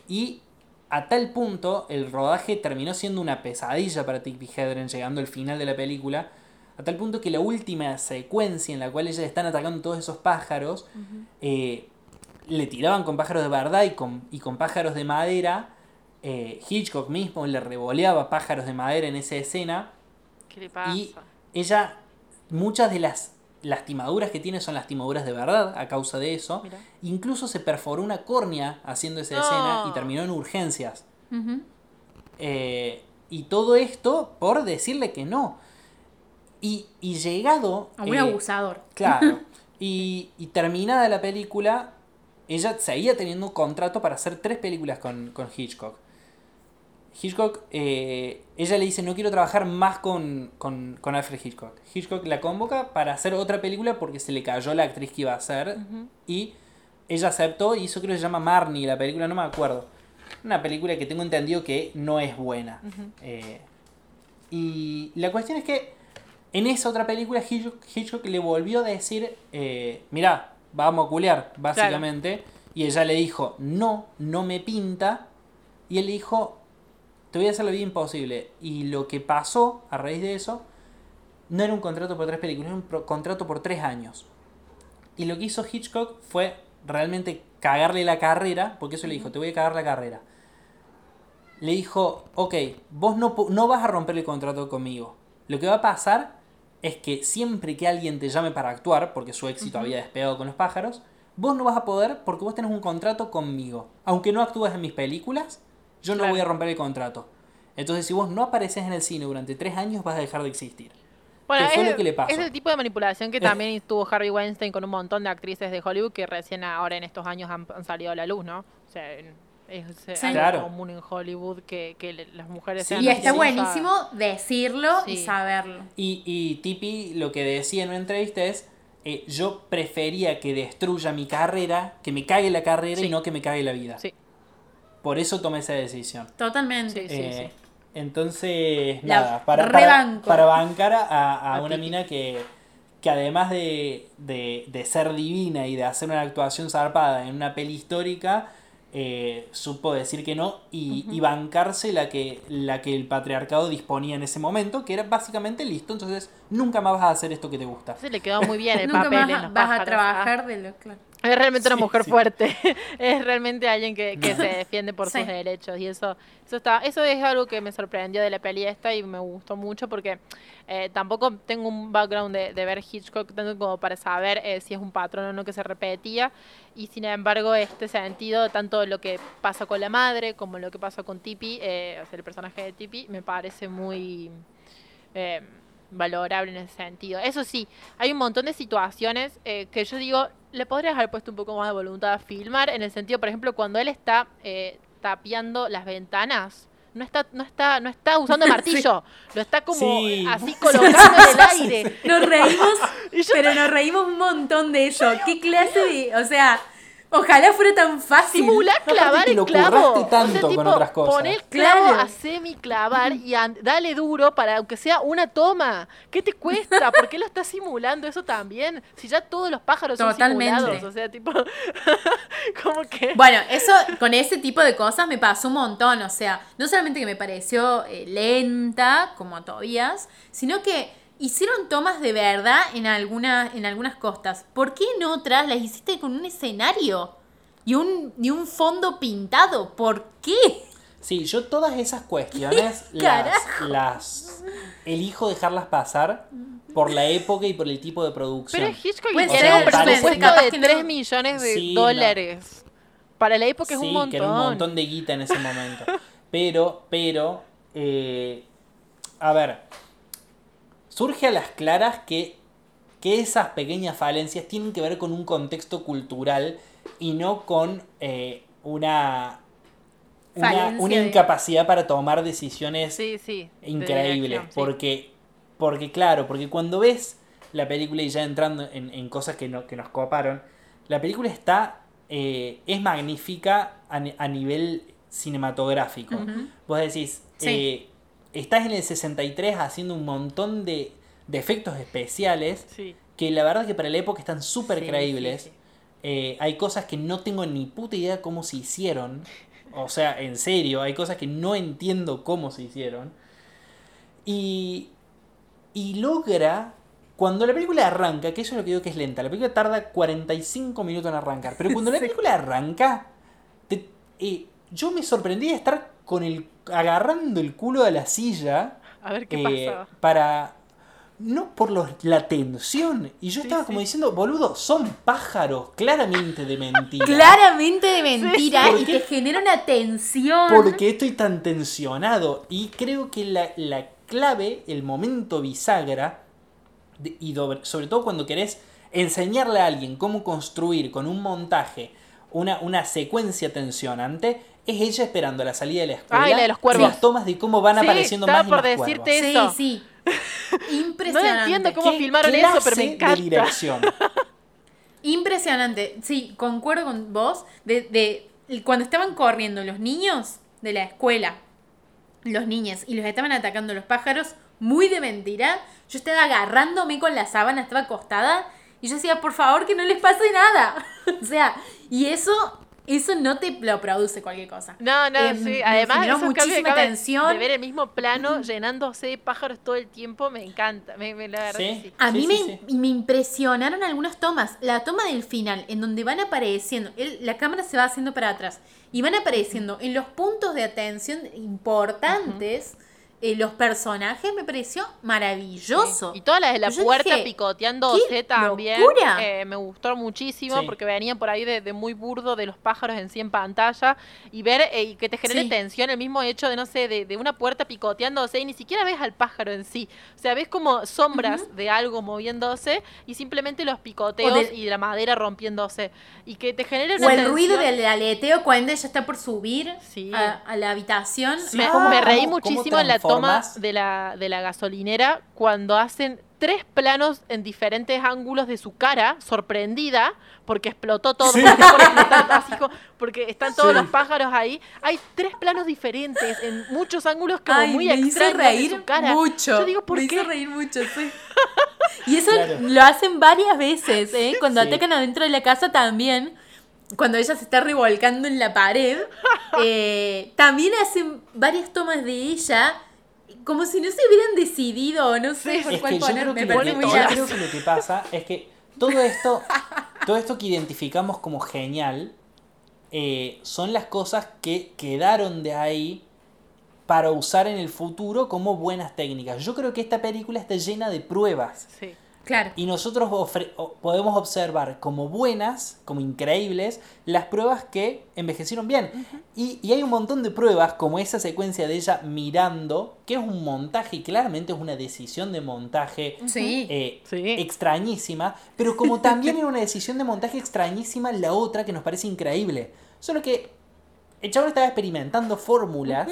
Y a tal punto, el rodaje terminó siendo una pesadilla para Tippi Hedren, llegando al final de la película. A tal punto que la última secuencia en la cual ella le están atacando todos esos pájaros, eh, le tiraban con pájaros de verdad y con, y con pájaros de madera. Eh, Hitchcock mismo le revoleaba pájaros de madera en esa escena. ¿Qué le pasa? Y ella, muchas de las lastimaduras que tiene son lastimaduras de verdad a causa de eso. Incluso se perforó una córnea haciendo esa No. escena y terminó en urgencias. Eh, y todo esto por decirle que no. Y, y llegado... A un eh, abusador. Claro. Y, y terminada la película, ella seguía teniendo un contrato para hacer tres películas con, con Hitchcock. Hitchcock, eh, ella le dice, no quiero trabajar más con, con, con Alfred Hitchcock. Hitchcock la convoca para hacer otra película porque se le cayó la actriz que iba a hacer. Y ella aceptó y hizo creo que se llama Marnie, la película, no me acuerdo. Una película que tengo entendido que no es buena. Eh, y la cuestión es que en esa otra película Hitchcock, Hitchcock le volvió a decir, eh, mirá, vamos a culear, básicamente. Y ella le dijo, no, no me pinta. Y él le dijo, te voy a hacer la vida imposible. Y lo que pasó a raíz de eso, no era un contrato por tres películas, era un contrato por tres años. Y lo que hizo Hitchcock fue realmente cagarle la carrera, porque eso le dijo, te voy a cagar la carrera. Le dijo, ok, vos no, no vas a romper el contrato conmigo. Lo que va a pasar es que siempre que alguien te llame para actuar, porque su éxito había despegado con los pájaros, vos no vas a poder porque vos tenés un contrato conmigo. Aunque no actúes en mis películas, yo no Claro. voy a romper el contrato. Entonces, si vos no apareces en el cine durante tres años, vas a dejar de existir. Bueno, ¿Qué fue es, lo que le pasó? es el tipo de manipulación que también tuvo Harvey Weinstein con un montón de actrices de Hollywood que recién ahora en estos años han, han salido a la luz, ¿no? O sea, es eh, Sí. algo Claro. común en Hollywood que, que las mujeres Sí, sean Y está buenísimo decirlo y saberlo. Y, y Tipi lo que decía en una entrevista es, eh, yo prefería que destruya mi carrera, que me cague la carrera y no que me cague la vida. Sí, Por eso tomé esa decisión. Totalmente. Sí, sí. Eh, Entonces, La nada, para, para, bancar a, a A una mina que, que además de, de, de ser divina y de hacer una actuación zarpada en una peli histórica, eh, supo decir que no y, y bancarse la que, la que el patriarcado disponía en ese momento, que era básicamente listo, entonces nunca más vas a hacer esto que te gusta. Entonces le quedó muy bien el Nunca papel más en los vas a pájaros. trabajar Ah, de lo claro. Es realmente una mujer sí. fuerte. es realmente alguien que, que se defiende por Sí. sus derechos. Y eso, eso está, eso es algo que me sorprendió de la peli esta y me gustó mucho porque eh, tampoco tengo un background de, de ver Hitchcock tanto como para saber eh, si es un patrón o no que se repetía. Y sin embargo, este sentido, tanto lo que pasa con la madre como lo que pasa con Tipi, eh, o sea, el personaje de Tipi, me parece muy eh, valorable en ese sentido. Eso sí, hay un montón de situaciones eh, que yo digo, le podrías haber puesto un poco más de voluntad a filmar, en el sentido, por ejemplo, cuando él está eh, tapiando las ventanas. No está, no está, no está usando martillo, lo está como Sí. así colocando en el aire. Nos reímos, pero nos reímos un montón de eso. ¿Qué clase de.? O sea, ojalá fuera tan fácil. Simular clavar el lo clavo. curraste O sea, tanto con tipo, otras cosas. Poner el clavo Claro. a semi clavar y dale duro para aunque sea una toma. ¿Qué te cuesta? ¿Por qué lo estás simulando eso también? Si ya todos los pájaros Totalmente. son simulados. O sea, tipo. como que. Bueno, eso con ese tipo de cosas me pasó un montón. O sea, no solamente que me pareció eh, lenta, como a Tobías, sino que hicieron tomas de verdad en, alguna, en algunas costas. ¿Por qué en otras las hiciste con un escenario? Y un, y un fondo pintado. ¿Por qué? Sí, yo todas esas cuestiones las, elijo dejarlas pasar por la época y por el tipo de producción. Pero es Hitchcock ser, tiene un presupuesto de que no- 3 millones de Sí, no. dólares. Para la época es sí, un montón. que era un montón de guita en ese momento. Pero, pero, eh, a ver, surge a las claras que, que esas pequeñas falencias tienen que ver con un contexto cultural y no con eh, una, una, incapacidad para tomar decisiones Sí, sí. de increíbles. sí. Porque, porque, claro, porque cuando ves la película y ya entrando en, en cosas que, no, que nos coparon, la película está. eh, es magnífica a, a nivel cinematográfico. Vos decís, eh, estás en el 63 haciendo un montón de, de efectos especiales Sí. que la verdad que para la época están súper Sí, creíbles. sí. Eh, hay cosas que no tengo ni puta idea cómo se hicieron. O sea, en serio, hay cosas que no entiendo cómo se hicieron. Y, y logra, cuando la película arranca, que eso es lo que digo que es lenta, la película tarda 45 minutos en arrancar, pero cuando la película arranca, te- eh, yo me sorprendí de estar con el agarrando el culo de la silla A ver qué eh, pasa. para no por los- la tensión y yo Sí, estaba sí. como diciendo boludo son pájaros claramente de mentira Claramente de mentira sí. y te genera una tensión. ¿Por qué estoy tan tensionado? Y creo que la, la clave, el momento bisagra, de- y sobre todo cuando querés enseñarle a alguien cómo construir con un montaje una, una secuencia tensionante, es ella esperando la salida de la escuela. Ay, la de los cuervos. Las tomas de cómo van Sí, apareciendo más y por más decirte cuervos. Sí, eso. sí. Impresionante. No entiendo cómo ¿Qué filmaron eso, pero me encanta. De dirección. Impresionante. Sí, concuerdo con vos. De, de cuando estaban corriendo los niños de la escuela, los niños, y los estaban atacando los pájaros, muy de mentira. Yo estaba agarrándome con la sábana, estaba acostada, y yo decía, por favor, que no les pase nada. o sea, y eso, eso no te lo produce cualquier cosa. No, no, Eh, sí. Además, esos muchísima acabas tensión. de ver el mismo plano llenándose de pájaros todo el tiempo, me encanta. Me, me- la verdad Sí. A Sí, mí sí, me, me impresionaron algunas tomas. La toma del final, en donde van apareciendo, el- la cámara se va haciendo para atrás y van apareciendo en los puntos de atención importantes eh, los personajes, me pareció maravilloso. Y todas las de la Yo puerta dije, picoteándose ¡qué también. locura! eh, me gustó muchísimo Sí. porque venían por ahí de, de muy burdo de los pájaros en sí en pantalla. Y ver eh, y que te genere Sí. tensión el mismo hecho de, no sé, de, de una puerta picoteándose y ni siquiera ves al pájaro en sí. O sea, ves como sombras de algo moviéndose y simplemente los picoteos y la madera rompiéndose. Y que te genere una o el tensión. ruido del aleteo cuando ella está por subir Sí. a, a la habitación. Me, Ah, me reí ¿cómo- cómo muchísimo en la toma de la, de la gasolinera cuando hacen tres planos en diferentes ángulos de su cara, sorprendida, porque explotó todo, Sí. porque, están todos Sí. los pájaros ahí. Hay tres planos diferentes en muchos ángulos como Ay, muy me hizo extraños de reír su cara. mucho. Yo digo, ¿por me qué? hizo reír mucho, sí. Y eso Claro. lo hacen varias veces, ¿eh? Cuando Sí. atacan adentro de la casa también. Cuando ella se está revolcando en la pared, eh, también hacen varias tomas de ella como si no se hubieran decidido, no sé por Es cuál que yo poner. creo Me que, lo parece que, muy yo gracioso. creo que lo que pasa es que todo esto, todo esto que identificamos como genial eh, son las cosas que quedaron de ahí para usar en el futuro como buenas técnicas. Yo creo que esta película está llena de pruebas Sí. Claro. y nosotros podemos observar como buenas, como increíbles, las pruebas que envejecieron bien. y, y hay un montón de pruebas, como esa secuencia de ella mirando, que es un montaje, y claramente es una decisión de montaje Sí. eh, Sí. extrañísima, pero como también era una decisión de montaje extrañísima la otra que nos parece increíble. Solo que el chabón estaba experimentando fórmulas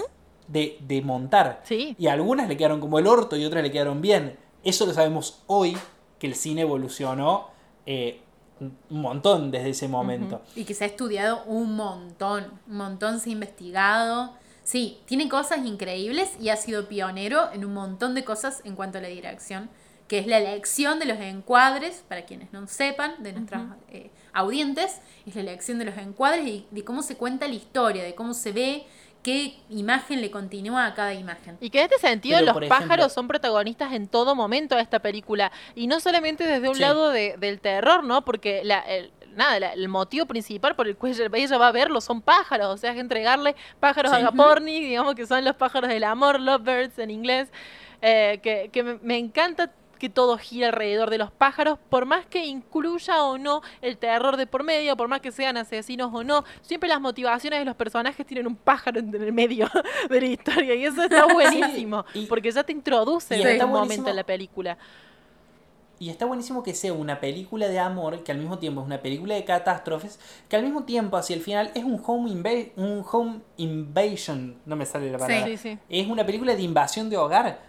de, de montar. Sí. Y algunas le quedaron como el orto y otras le quedaron bien. Eso lo sabemos hoy, que el cine evolucionó eh, un montón desde ese momento. Y que se ha estudiado un montón, un montón se ha investigado. Sí, tiene cosas increíbles y ha sido pionero en un montón de cosas en cuanto a la dirección, que es la elección de los encuadres, para quienes no sepan, de nuestros eh, audientes, es la elección de los encuadres y de cómo se cuenta la historia, de cómo se ve, qué imagen le continúa a cada imagen. Y que en este sentido Pero, los ejemplo- pájaros son protagonistas en todo momento de esta película. Y no solamente desde un Sí. lado de- del terror, ¿no? Porque la, el- nada, la- el motivo principal por el cual ella, ella va a verlo son pájaros, o sea, es entregarle pájaros Sí. a Gaporni, digamos que son los pájaros del amor, lovebirds en inglés, eh, que, que me, me encanta que todo gira alrededor de los pájaros, por más que incluya o no el terror de por medio, por más que sean asesinos o no, siempre las motivaciones de los personajes tienen un pájaro en el medio de la historia y eso está buenísimo, y- porque ya te introduce en algún momento buenísimo- en la película. Y está buenísimo que sea una película de amor, que al mismo tiempo es una película de catástrofes, que al mismo tiempo hacia el final es un home, inva- un home invasion, no me sale la palabra. Sí, sí. Es una película de invasión de hogar.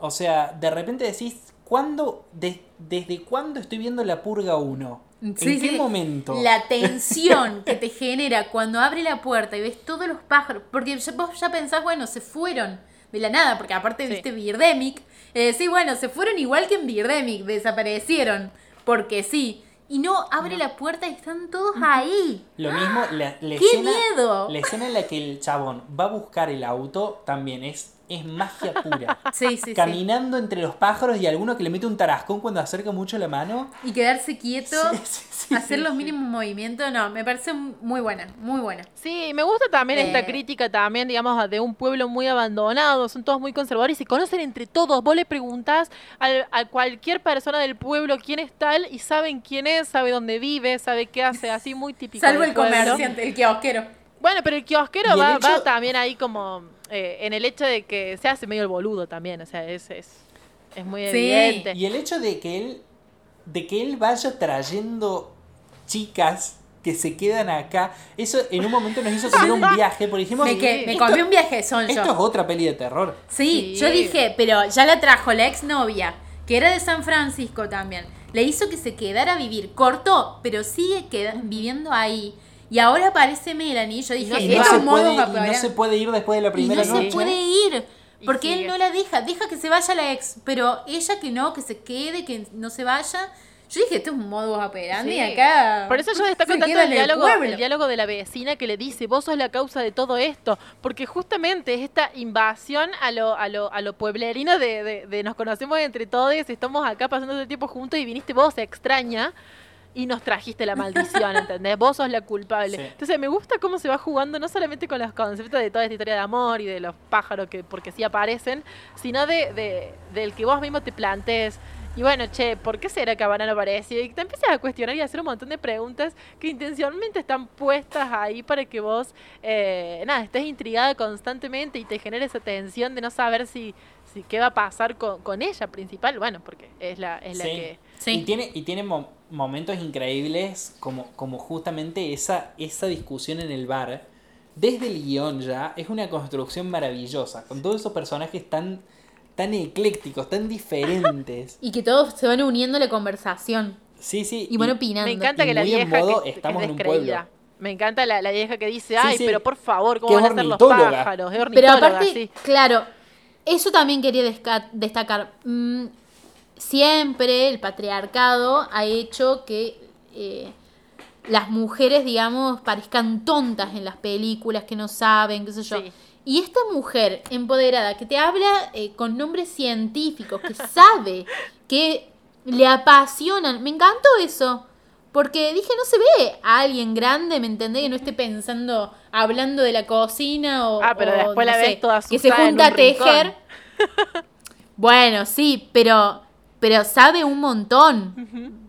O sea, de repente decís, ¿cuándo, de- ¿desde cuándo estoy viendo La Purga 1? ¿En Sí, qué sí. momento? La tensión que te genera cuando abre la puerta y ves todos los pájaros. Porque ya- vos ya pensás, bueno, se fueron de la nada. Porque aparte Sí. viste Birdemic. Eh, sí, bueno, se fueron igual que en Birdemic. Desaparecieron. Porque sí. Y no, abre la puerta y están todos ahí. Lo mismo, la, la ¡Qué escena, miedo! la escena en la que el chabón va a buscar el auto también es, es magia pura. Sí, sí, sí. Caminando entre los pájaros y alguno que le mete un tarascón cuando acerca mucho la mano. Y quedarse quieto, Sí, sí, sí, hacer sí, los sí. mínimos movimientos. No, me parece muy buena, muy buena. Sí, me gusta también esta Eh. crítica también, digamos, de un pueblo muy abandonado, son todos muy conservadores y se conocen entre todos. Vos le preguntás a, cualquier persona del pueblo quién es tal y saben quién es, sabe dónde vive, sabe qué hace, así muy típico. Salvo el pueblo. comerciante, el kiosquero. Bueno, pero el kiosquero va, hecho- va también ahí como eh, en el hecho de que se hace medio el boludo también, o sea, es, es, es muy Sí. evidente. Y el hecho de que él, de que él vaya trayendo chicas que se quedan acá, eso en un momento nos hizo tener un viaje, porque dijimos, Me, que, me esto, comí un viaje son esto es otra peli de terror. Sí, Sí. yo dije, pero ya la trajo la exnovia, que era de San Francisco también. Le hizo que se quedara a vivir. Cortó, pero sigue viviendo ahí. Y ahora aparece Melanie. Yo dije, no Y no, se puede, y no se puede ir después de la Y primera no noche. se puede ir. Porque él no la deja. Deja que se vaya la ex. Pero ella que no, que se quede, que no se vaya. Yo dije, esto es un modo operandi Sí. acá. Por eso yo destaco se tanto el diálogo, el diálogo de la vecina que le dice, vos sos la causa de todo esto, porque justamente es esta invasión a lo, a lo, a lo pueblerino de, de, de nos conocemos entre todos, estamos acá pasando todo el tiempo juntos y viniste vos extraña y nos trajiste la maldición, ¿entendés? Vos sos la culpable. Sí. Entonces me gusta cómo se va jugando, no solamente con los conceptos de toda esta historia de amor y de los pájaros que porque sí aparecen, sino de, de- del que vos mismo te plantees. Y bueno, che, ¿por qué será que Habana no aparece? Y te empiezas a cuestionar y a hacer un montón de preguntas que intencionalmente están puestas ahí para que vos, eh, nada, estés intrigada constantemente y te genere esa tensión de no saber si, si qué va a pasar con, con ella principal. Bueno, porque es la, es la Sí. que... Sí. Y tiene, y tiene mo- momentos increíbles como, como justamente esa, esa discusión en el bar. Desde el guion ya es una construcción maravillosa, con todos esos personajes tan, tan eclécticos, tan diferentes. Y que todos se van uniendo a la conversación. Sí, sí. Y van opinando. Me encanta y que la vieja modo, que, que estamos es en un pueblo. Me encanta la, la vieja que dice, Sí, ay, sí. pero por favor, ¿cómo van a ser los pájaros? Es Pero aparte, sí. claro, eso también quería destacar. Mm, siempre el patriarcado ha hecho que eh, las mujeres, digamos, parezcan tontas en las películas, que no saben, qué sé yo. Sí. Y esta mujer empoderada que te habla eh, con nombres científicos, que sabe, que le apasionan, me encantó eso. Porque dije, no se ve a alguien grande, ¿me entendés? Que no esté pensando, hablando de la cocina o. Ah, pero o, después la no ves sé, toda Que se junta un a tejer. rincón. bueno, sí, pero. Pero sabe un montón.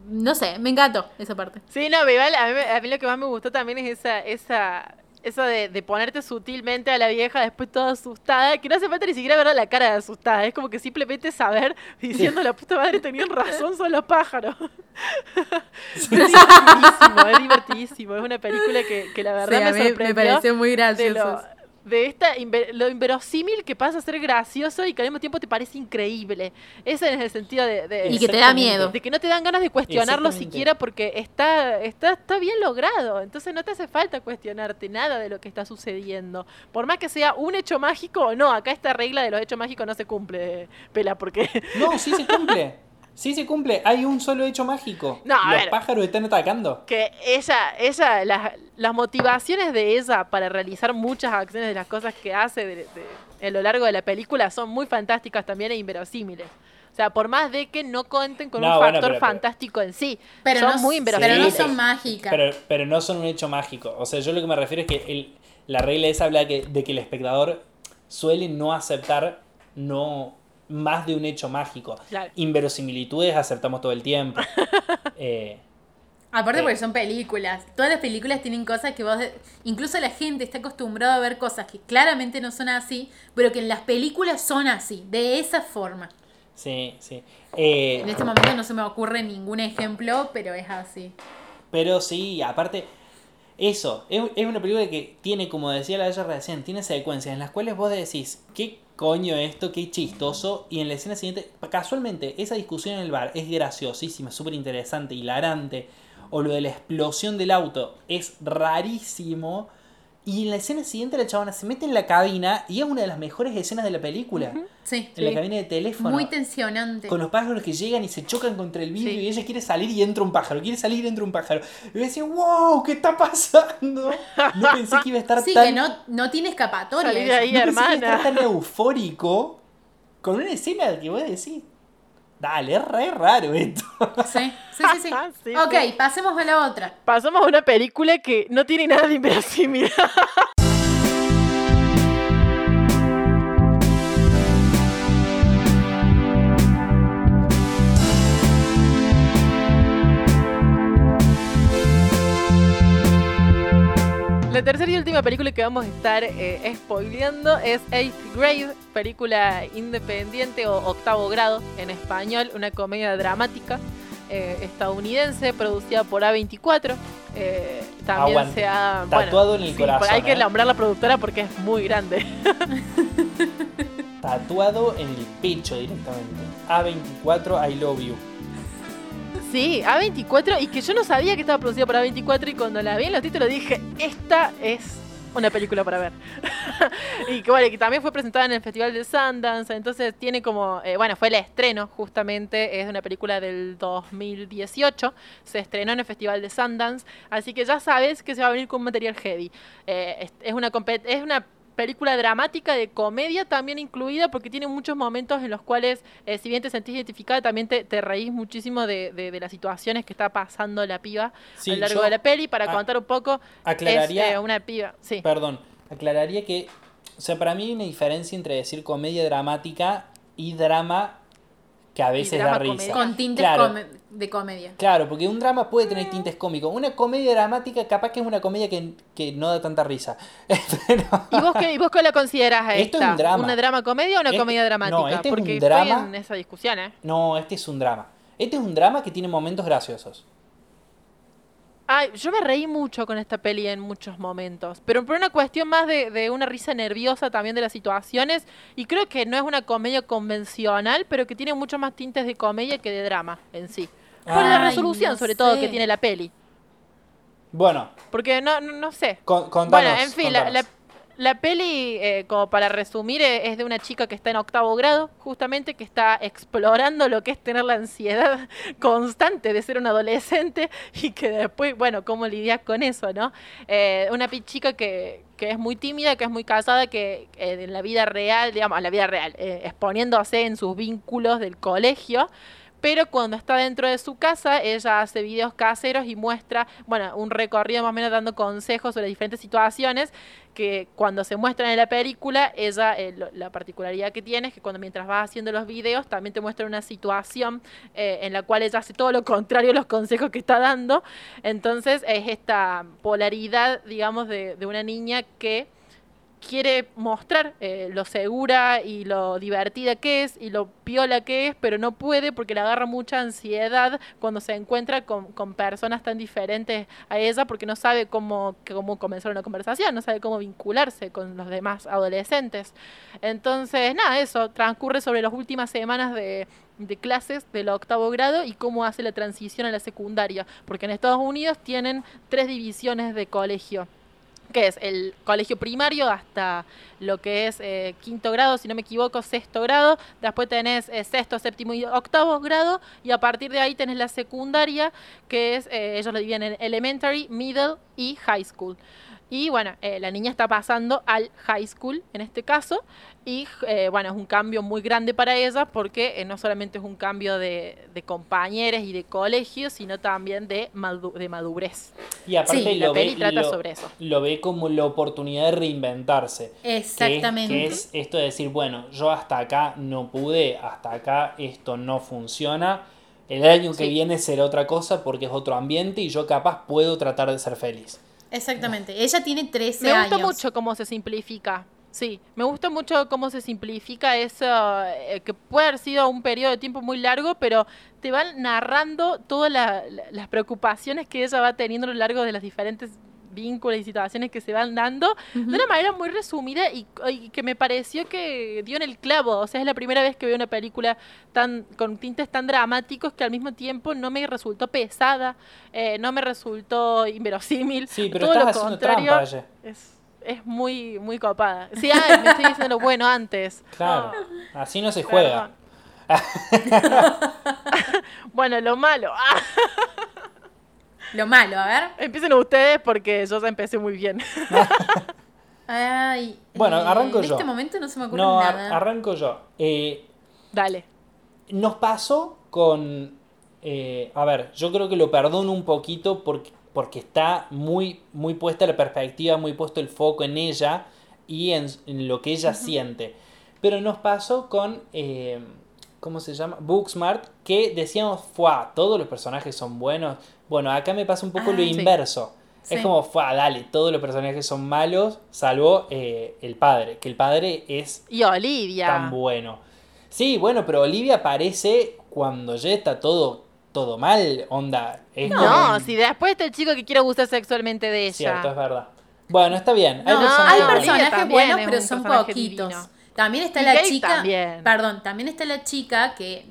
No sé, me encantó esa parte. Sí, no, igual a mí, a mí lo que más me gustó también es esa, esa, eso de, de ponerte sutilmente a la vieja después toda asustada, que no hace falta ni siquiera ver la cara de asustada, es como que simplemente saber diciendo la puta madre tenían razón, son los pájaros. es divertidísimo, es divertidísimo, es una película que, que la verdad me sorprendió. muy de lo, de esta inve- lo inverosímil que pasa a ser gracioso y que al mismo tiempo te parece increíble. Ese es el sentido de, de- Y que te da miedo. de que no te dan ganas de cuestionarlo siquiera porque está, está, está bien logrado. Entonces no te hace falta cuestionarte nada de lo que está sucediendo. Por más que sea un hecho mágico o no, acá esta regla de los hechos mágicos no se cumple, Pela, porque No, sí se cumple. Sí se cumple. Hay un solo hecho mágico. No, a Los ver. pájaros están atacando. que ella, ella, las, las motivaciones de ella para realizar muchas acciones de las cosas que hace de- de- a lo largo de la película son muy fantásticas también e inverosímiles. O sea, por más de que no cuenten con No, un bueno, factor pero- pero- fantástico en sí. Pero son no, muy pero inverosímiles. no Sí, son pero- mágicas. Pero, pero no son un hecho mágico. O sea, yo lo que me refiero es que el, la regla esa habla que, de que el espectador suele no aceptar no más de un hecho mágico. Claro. Inverosimilitudes aceptamos todo el tiempo. Eh, Aparte Eh. porque son películas. Todas las películas tienen cosas que vos... Incluso la gente está acostumbrada a ver cosas que claramente no son así, pero que en las películas son así, de esa forma. sí, sí. Eh, En este momento no se me ocurre ningún ejemplo, pero es así. Pero sí, aparte, eso, es, es una película que tiene, como decía la ella recién, tiene secuencias en las cuales vos decís, ¿qué coño esto? ¿Qué chistoso? Y en la escena siguiente, casualmente, esa discusión en el bar es graciosísima, súper interesante, hilarante. O lo de la explosión del auto es rarísimo. Y en la escena siguiente la chabona se mete en la cabina y es una de las mejores escenas de la película. Sí. En la Sí. cabina de teléfono. Muy tensionante. Con los pájaros que llegan y se chocan contra el vidrio Sí. y ella quiere salir y entra un pájaro, quiere salir y entra un pájaro. Y yo decía, wow, ¿qué está pasando? No pensé que iba a estar Sí, tan, que no, no tiene escapatoria. Eso. ahí. no pensé que iba a hermana. estar tan eufórico con una escena que vos decís, dale, es re raro esto. Sí, sí, sí. sí. Sí, ok, sí. pasemos a la otra. Pasamos a una película que no tiene nada de inverosímil. La tercera y última película que vamos a estar eh, spoileando es Eighth Grade, película independiente o octavo grado en español, una comedia dramática eh, estadounidense producida por A24. Eh, también Aguante. se ha. Tatuado en el sí, corazón, Hay que ¿eh? nombrar la productora porque es muy grande. Tatuado en el pecho directamente. A24, I love you. Sí, A24, y que yo no sabía que estaba producida por A24, y cuando la vi en los títulos dije, esta es una película para ver. y que bueno, que también fue presentada en el Festival de Sundance, entonces tiene como, eh, bueno, fue el estreno justamente, es una película del 2018, se estrenó en el Festival de Sundance, así que ya sabes que se va a venir con material heavy. Eh, es, es una es una película dramática de comedia también incluida porque tiene muchos momentos en los cuales eh, si bien te sentís identificada también te, te reís muchísimo de, de- de las situaciones que está pasando la piba Sí, a lo largo de la peli. Para contar un poco aclararía- es eh, una piba sí. Perdón, aclararía que, o sea, para mí hay una diferencia entre decir comedia dramática y drama que a veces da risa. comedia. Con tintes Claro. de comedia. Claro, porque un drama puede tener tintes cómicos. Una comedia dramática capaz que es una comedia que, que no da tanta risa. Pero- ¿Y vos qué, y vos qué la consideras a Esto es esta? un drama. ¿Una drama comedia o una Este- comedia dramática? no, este es un drama- fue en esa discusión, ¿eh? no, este es un drama. Este es un drama que tiene momentos graciosos. Ay, yo me reí mucho con esta peli en muchos momentos, pero por una cuestión más de, de una risa nerviosa también de las situaciones, y creo que no es una comedia convencional, pero que tiene mucho más tintes de comedia que de drama en sí. Por la resolución, no sobre todo, que tiene la peli. Bueno, Porque no, no, no sé. con, contanos, bueno, en fin, la- la peli, eh, como para resumir, eh, es de una chica que está en octavo grado, justamente, que está explorando lo que es tener la ansiedad constante de ser un adolescente y que después, bueno, cómo lidias con eso, ¿no? Eh, una chica que, que es muy tímida, que es muy casada, que eh, en la vida real, digamos, en la vida real, exponiéndose en sus vínculos del colegio, pero cuando está dentro de su casa, ella hace videos caseros y muestra, bueno, un recorrido más o menos dando consejos sobre diferentes situaciones que cuando se muestran en la película, ella, eh, la particularidad que tiene es que cuando mientras vas haciendo los videos, también te muestra una situación eh, en la cual ella hace todo lo contrario a los consejos que está dando. Entonces es esta polaridad, digamos, de, de una niña que quiere mostrar eh, lo segura y lo divertida que es y lo piola que es, pero no puede porque le agarra mucha ansiedad cuando se encuentra con, con personas tan diferentes a ella porque no sabe cómo, cómo comenzar una conversación, no sabe cómo vincularse con los demás adolescentes. Entonces, nada, eso transcurre sobre las últimas semanas de, de clases del octavo grado y cómo hace la transición a la secundaria, porque en Estados Unidos tienen tres divisiones de colegio que es el colegio primario hasta lo que es eh, quinto grado, si no me equivoco, sexto grado, después tenés eh, sexto, séptimo y octavo grado, y a partir de ahí tenés la secundaria, que es, eh, ellos lo dividen en elementary, middle y high school. Y bueno, eh, la niña está pasando al high school en este caso. Y eh, bueno, es un cambio muy grande para ella porque eh, no solamente es un cambio de, de compañeros y de colegio, sino también de, madu- de madurez. Y aparte Sí, la lo, peli ve, trata lo, sobre eso. lo ve como la oportunidad de reinventarse. Que es- Exactamente. Que es, esto de decir, bueno, yo hasta acá no pude, hasta acá esto no funciona. El año que viene será otra cosa porque es otro ambiente y yo capaz puedo tratar de ser feliz. Exactamente. Ella tiene 13 Me gusta años. mucho cómo se simplifica. Sí, me gusta mucho cómo se simplifica eso, eh, que puede haber sido un periodo de tiempo muy largo, pero te van narrando todas la- la- las preocupaciones que ella va teniendo a lo largo de los diferentes vínculos y situaciones que se van dando de una manera muy resumida y, y que me pareció que dio en el clavo. O sea, es la primera vez que veo una película tan con tintes tan dramáticos que al mismo tiempo no me resultó pesada, eh, no me resultó inverosímil. Sí, pero todo estás lo haciendo contrario. trampa. Es, es muy, muy copada. Sí, ah, me estoy diciendo lo bueno antes. Claro, Ah, así no se juega. bueno, lo malo. Lo malo, a ver. empiecen ustedes porque yo ya empecé muy bien. Ay, Bueno, eh, arranco en yo. este momento no se me ocurre No, nada. arranco yo. Eh, Dale. Nos pasó con... eh, a ver, yo creo que lo perdono un poquito porque, porque está muy, muy puesta la perspectiva, muy puesto el foco en ella y en, en lo que ella siente. Pero nos pasó con... ¿Cómo se llama? Booksmart, que decíamos, ¡fua! Todos los personajes son buenos. Bueno, acá me pasa un poco Ah, lo sí. inverso. Sí. Es como, ¡fua! Dale, todos los personajes son malos, salvo eh, el padre. Que el padre es Y Olivia. tan bueno. Sí, bueno, pero Olivia aparece cuando ya está todo, todo mal, onda. Es No, un- si después está el chico que quiere gustar sexualmente de ella. Cierto, es verdad. Bueno, está bien. No, personajes hay personajes buenos, pero son poquitos. divino. También está Y la Kate chica. también. Perdón, también está la chica que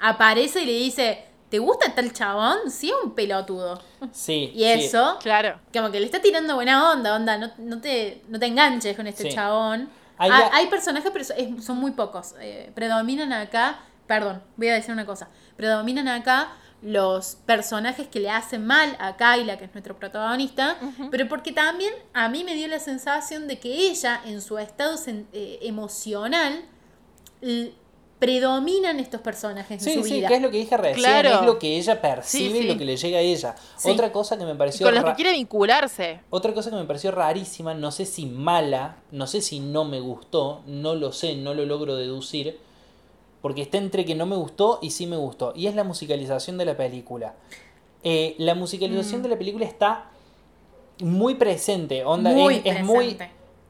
aparece y le dice: ¿Te gusta tal chabón? Sí, es un pelotudo. Sí. Y sí. eso, Claro. como que le está tirando buena onda, onda, no, no, te, no te enganches con este Sí. chabón. Hay Hay, a- hay personajes, pero son muy pocos. Eh, predominan acá, perdón, voy a decir una cosa. Predominan acá los personajes que le hacen mal a Kyla, que es nuestro protagonista, pero porque también a mí me dio la sensación de que ella, en su estado eh, emocional, predominan estos personajes en Sí, su sí, vida. que es lo que dije recién, Claro. es lo que ella percibe Sí, y lo que le llega a ella. Sí. Otra cosa que me Y pareció con los que quiere vincularse. Otra cosa que me pareció rarísima, no sé si mala, no sé si no me gustó, no lo sé, no lo logro deducir, porque está entre que no me gustó y sí me gustó, y es la musicalización de la película. Eh, la musicalización Mm. de la película está muy presente, onda, muy es, es muy,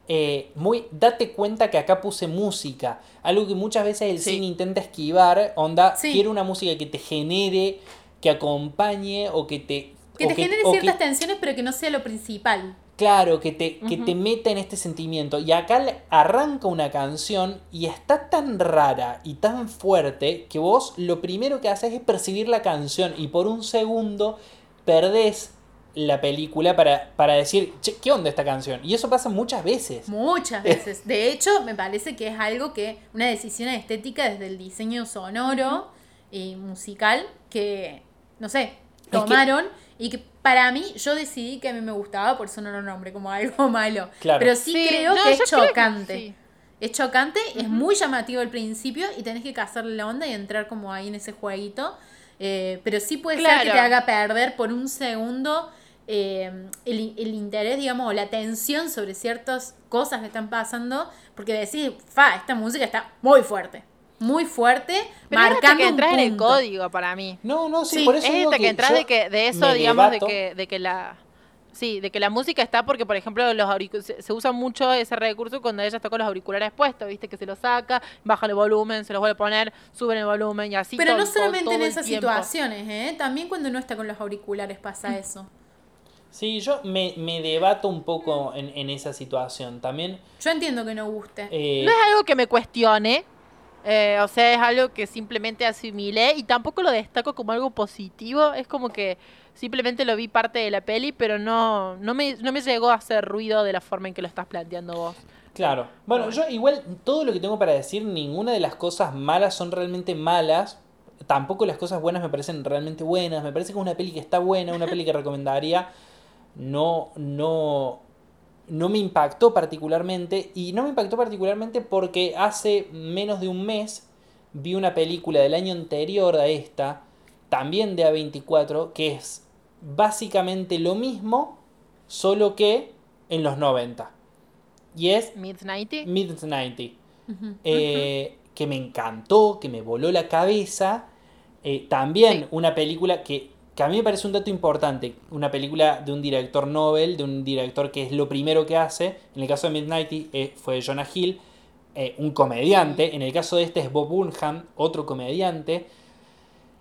eh, muy, date cuenta que acá puse música, algo que muchas veces el Sí. cine intenta esquivar, onda, Sí. quiero una música que te genere, que acompañe o que te... Que te genere que- ciertas tensiones, pero que no sea lo principal. Claro, que te, que Ujú. te meta en este sentimiento. Y acá arranca una canción y está tan rara y tan fuerte que vos lo primero que haces es percibir la canción y por un segundo perdés la película para, para decir, che, ¿qué onda esta canción? Y eso pasa muchas veces. Muchas veces. De hecho, me parece que es algo que, una decisión estética desde el diseño sonoro y musical que, no sé, que- tomaron y que para mí yo decidí que a mí me gustaba, por eso no lo nombré como algo malo. Claro. Pero sí, creo no, que es que chocante. sí. Es chocante, es muy llamativo al principio y tenés que cazarle la onda y entrar como ahí en ese jueguito. Eh, pero sí puede ser que te haga perder por un segundo eh, el, el interés, digamos, o la atención sobre ciertas cosas que están pasando, porque decís, fa, esta música está muy fuerte, muy fuerte, Pero es hasta marcando que un entras en el punto. código para mí. No, no, sí, Sí, por eso es hasta que, que entras de que de eso, digamos, debato. de que, de que la sí, de que la música está porque, por ejemplo, los se, se usa mucho ese recurso cuando ella está con los auriculares puestos, viste que se los saca, baja el volumen, se los vuelve a poner, suben el volumen y así. Pero todo- no todo- solamente todo en el esas tiempo. situaciones, ¿eh? también cuando no está con los auriculares pasa eso. Sí, yo me, me debato un poco en, en esa situación. También... Yo entiendo que no guste. eh, No es algo que me cuestione, eh, o sea, es algo que simplemente asimilé y tampoco lo destaco como algo positivo, es como que simplemente lo vi parte de la peli, pero no, no, me, no me llegó a hacer ruido de la forma en que lo estás planteando vos. Claro. Bueno, yo igual todo lo que tengo para decir, ninguna de las cosas malas son realmente malas. Tampoco las cosas buenas me parecen realmente buenas. Me parece que es una peli que está buena, una peli que recomendaría. No, no, no me impactó particularmente y no me impactó particularmente porque hace menos de un mes vi una película del año anterior a esta, también de A24, que es básicamente lo mismo, solo que en los 90. Y es Mid-90. Mid-90. Eh, que me encantó, que me voló la cabeza. Eh, también Sí. una película que, que a mí me parece un dato importante. Una película de un director Nobel, de un director que es lo primero que hace. En el caso de Mid-90 eh, fue Jonah Hill, eh, un comediante. En el caso de este es Bob Burnham, otro comediante.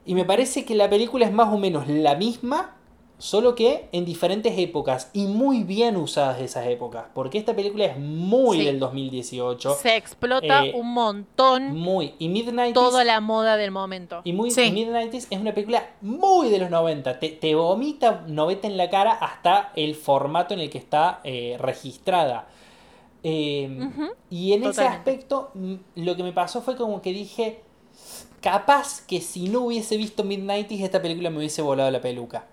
Y me parece que la película es más o menos la misma, solo que en diferentes épocas y muy bien usadas esas épocas. Porque esta película es muy Sí. del 2018. Se explota Eh, un montón Muy. Y Midnight toda la moda del momento. y muy Sí. Mid-90s es una película muy de los 90. Te, te vomita 90 en la cara hasta el formato en el que está eh, registrada. Eh, Ujú, y en ese aspecto, mm, lo que me pasó fue como que dije, capaz que si no hubiese visto Mid-90s, esta película me hubiese volado la peluca.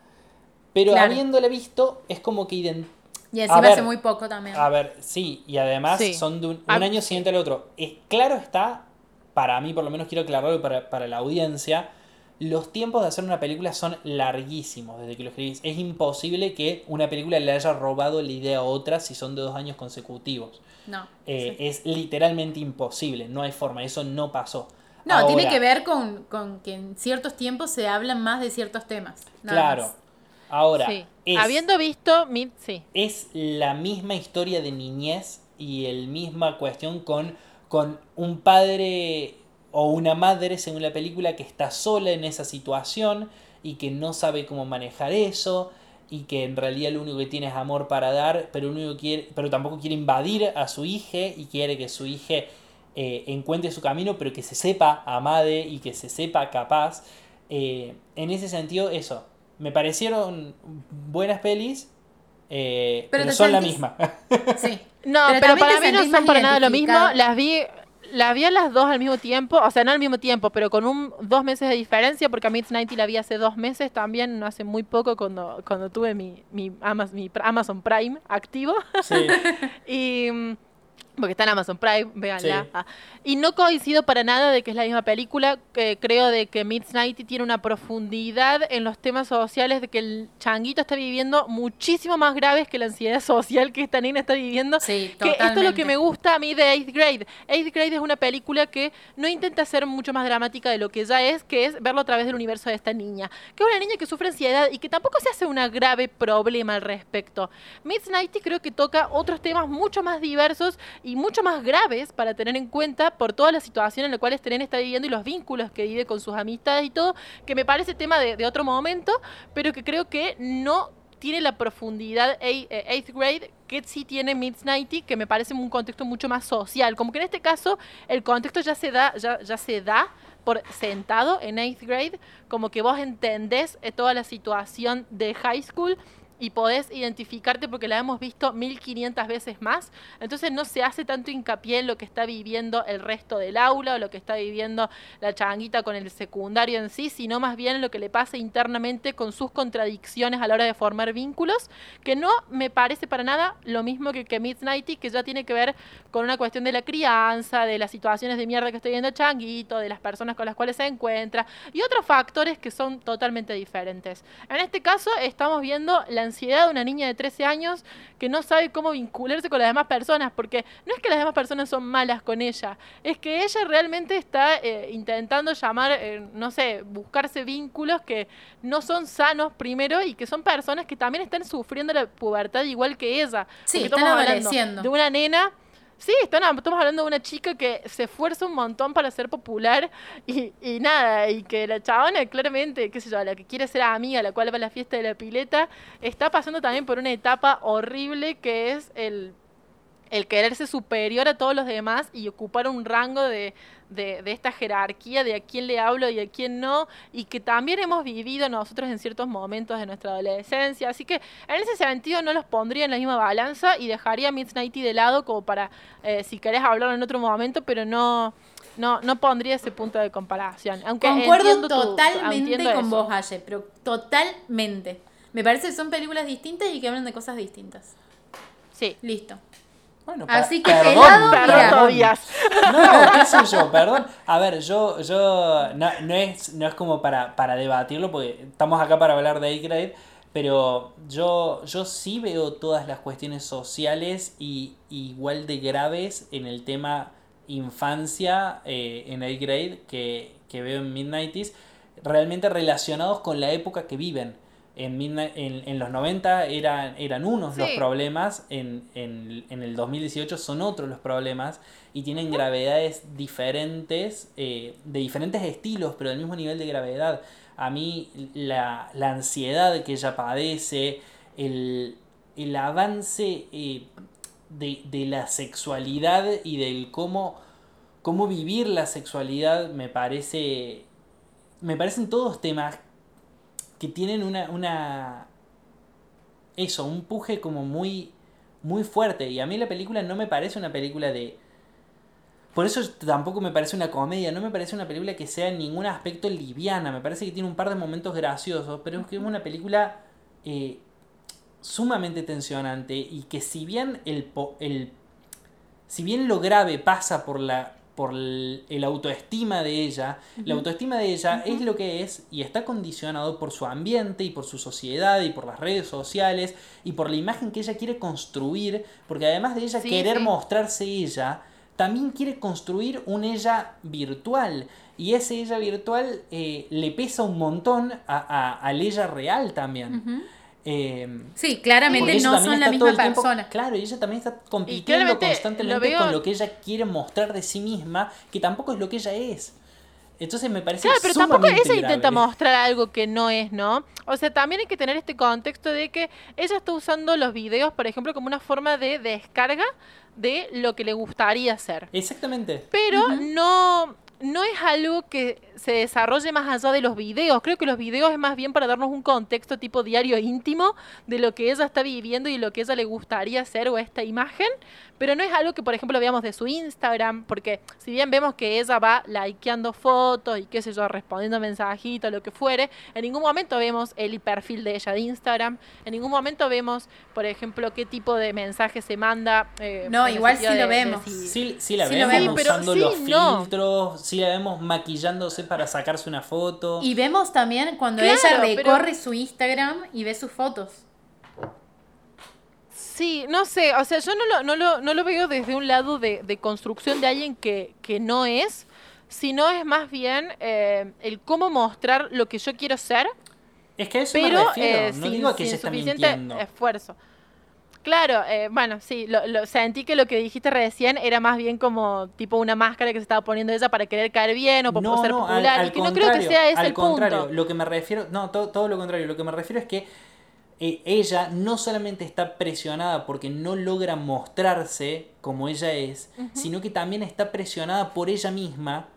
Pero Claro. habiéndola visto, es como que ident- Y encima ver. hace muy poco también. a ver, sí, y además Sí. son de un, un Ah, año siguiente al otro. Es, claro está, para mí por lo menos quiero aclararlo para, para la audiencia, los tiempos de hacer una película son larguísimos desde que lo escribís. Es imposible que una película le haya robado la idea a otra si son de dos años consecutivos. No. Eh, sí. Es literalmente imposible, no hay forma, eso no pasó. No, tiene que ver con, con que en ciertos tiempos se hablan más de ciertos temas. Claro. más. Ahora, Sí. es- Habiendo visto sí. es la misma historia de niñez y el misma cuestión con, con un padre o una madre, según la película, que está sola en esa situación y que no sabe cómo manejar eso y que en realidad lo único que tiene es amor para dar, pero, único quiere, pero tampoco quiere invadir a su hija y quiere que su hija eh, encuentre su camino, pero que se sepa amade y que se sepa capaz. Eh, en ese sentido, eso. Me parecieron buenas pelis, eh, Pero son la misma. Sí. No, Pero para mí no son para nada lo mismo. Las vi, las vi a las dos al mismo tiempo, o sea, no al mismo tiempo, pero con un dos meses de diferencia, porque a Mid-90 la vi hace dos meses también, no hace muy poco, cuando, cuando tuve mi, mi, Amazon, mi Amazon Prime activo. Sí. Y. Porque está en Amazon Prime, véanla. Sí. Ah, Y no coincido para nada de que es la misma película. Que creo de que Midnight tiene una profundidad en los temas sociales de que el changuito está viviendo muchísimo más graves que la ansiedad social que esta nena está viviendo. Sí, Que esto es lo que me gusta a mí de Eighth Grade. Eighth Grade es una película que no intenta ser mucho más dramática de lo que ya es, que es verlo a través del universo de esta niña. Que es una niña que sufre ansiedad y que tampoco se hace un grave problema al respecto. Miss Nighty creo que toca otros temas mucho más diversos y mucho más graves para tener en cuenta por toda la situación en la cual Esteren está viviendo y los vínculos que vive con sus amistades y todo, que me parece tema de, otro momento, pero que creo que no tiene la profundidad ei- eh, Eighth Grade que sí tiene Miss Nighty, que me parece un contexto mucho más social. Como que en este caso el contexto ya se da, ya, ya se da por sentado en Eighth Grade, como que vos entendés eh, toda la situación de high school y podés identificarte porque la hemos visto 1500 veces más. Entonces no se hace tanto hincapié en lo que está viviendo el resto del aula o lo que está viviendo la changuita con el secundario en sí, sino más bien en lo que le pasa internamente con sus contradicciones a la hora de formar vínculos, que no me parece para nada lo mismo que, que Midnighty, que ya tiene que ver con una cuestión de la crianza, de las situaciones de mierda que está viviendo Changuito, de las personas con las cuales se encuentra y otros factores que son totalmente diferentes. En este caso estamos viendo la ansiedad de una niña de 13 años que no sabe cómo vincularse con las demás personas, porque no es que las demás personas son malas con ella, es que ella realmente está eh, intentando llamar, eh, no sé, buscarse vínculos que no son sanos primero y que son personas que también están sufriendo la pubertad igual que ella. Sí, están hablando. De una nena Sí, están, estamos hablando de una chica que se esfuerza un montón para ser popular y, y nada, y que la chabona claramente, qué sé yo, la que quiere ser amiga, la cual va a la fiesta de la pileta, está pasando también por una etapa horrible que es el, el quererse superior a todos los demás y ocupar un rango de, de, de esta jerarquía de a quién le hablo y a quién no, y que también hemos vivido nosotros en ciertos momentos de nuestra adolescencia. Así que en ese sentido no los pondría en la misma balanza y dejaría a Midnighty de lado como para, eh, si querés hablar en otro momento, pero no, no, no pondría ese punto de comparación. Aunque Concuerdo tu- totalmente con eso. vos, Aye, pero totalmente. Me parece que son películas distintas y que hablan de cosas distintas. Sí. Listo. Bueno, Así que perdón, helado, Perdón, mira. Tobías. No, qué sé yo, perdón. A ver, yo, yo no, no es, no es como para, para debatirlo, porque estamos acá para hablar de A-Grade, pero yo, yo sí veo todas las cuestiones sociales y igual de graves en el tema infancia eh, en A-Grade que, que veo en Midnighties, realmente relacionados con la época que viven. En, en, en los 90 eran, eran unos los problemas, en, en, en el 2018 son otros los problemas y tienen gravedades diferentes, eh, de diferentes estilos, pero del mismo nivel de gravedad. A mí la, la ansiedad que ella padece, el, el avance eh, de, de la sexualidad y del cómo, cómo vivir la sexualidad me parece... Me parecen todos temas que tienen una, una eso, un puje como muy muy fuerte. Y a mí la película no me parece una película de por eso tampoco me parece una comedia, no me parece una película que sea en ningún aspecto liviana, me parece que tiene un par de momentos graciosos, pero es que es una película eh, sumamente tensionante y que si bien el, po- el si bien lo grave pasa por la por el, autoestima de ella, la autoestima de ella es lo que es y está condicionado por su ambiente y por su sociedad y por las redes sociales y por la imagen que ella quiere construir, porque además de ella Sí, querer sí. mostrarse ella, también quiere construir un ella virtual. Y ese ella virtual eh, le pesa un montón a, a- al ella real también. Eh, Sí, claramente no son la misma tiempo- persona. Claro, y ella también está compitiendo constantemente lo veo- con lo que ella quiere mostrar de sí misma, que tampoco es lo que ella es. Entonces me parece Claro, pero tampoco ella intenta mostrar algo que no es, ¿no? O sea, también hay que tener este contexto de que ella está usando los videos, por ejemplo, como una forma de descarga de lo que le gustaría hacer. Exactamente. Pero no, no es algo que se desarrolle más allá de los videos. Creo que los videos es más bien para darnos un contexto tipo diario íntimo de lo que ella está viviendo y lo que ella le gustaría hacer o esta imagen. Pero no es algo que, por ejemplo, veamos de su Instagram, porque si bien vemos que ella va likeando fotos y qué sé yo, respondiendo mensajitos, lo que fuere, en ningún momento vemos el perfil de ella de Instagram, en ningún momento vemos, por ejemplo, qué tipo de mensaje se manda. eh, No, igual sí lo de- de vemos. si- Sí, sí la Sí vemos usando sí, los no. filtros, sí la vemos maquillándose para sacarse una foto. Y vemos también cuando Claro, ella pero- recorre su Instagram y ve sus fotos. Sí, no sé, o sea, yo no lo, no lo, no lo veo desde un lado de, de construcción de alguien que, que no es, sino es más bien eh, el cómo mostrar lo que yo quiero ser, Es que a eso me pero refiero, eh, no sin, digo que ella está suficiente mintiendo. esfuerzo. Claro, eh, bueno, sí, lo, lo- sentí que lo que dijiste recién era más bien como tipo una máscara que se estaba poniendo ella para querer caer bien o por ser al- popular, al y que no creo que sea ese al el contrario, punto. Lo que me refiero, no, todo, todo lo contrario, lo que me refiero es que eh, ella no solamente está presionada porque no logra mostrarse como ella es, sino que también está presionada por ella misma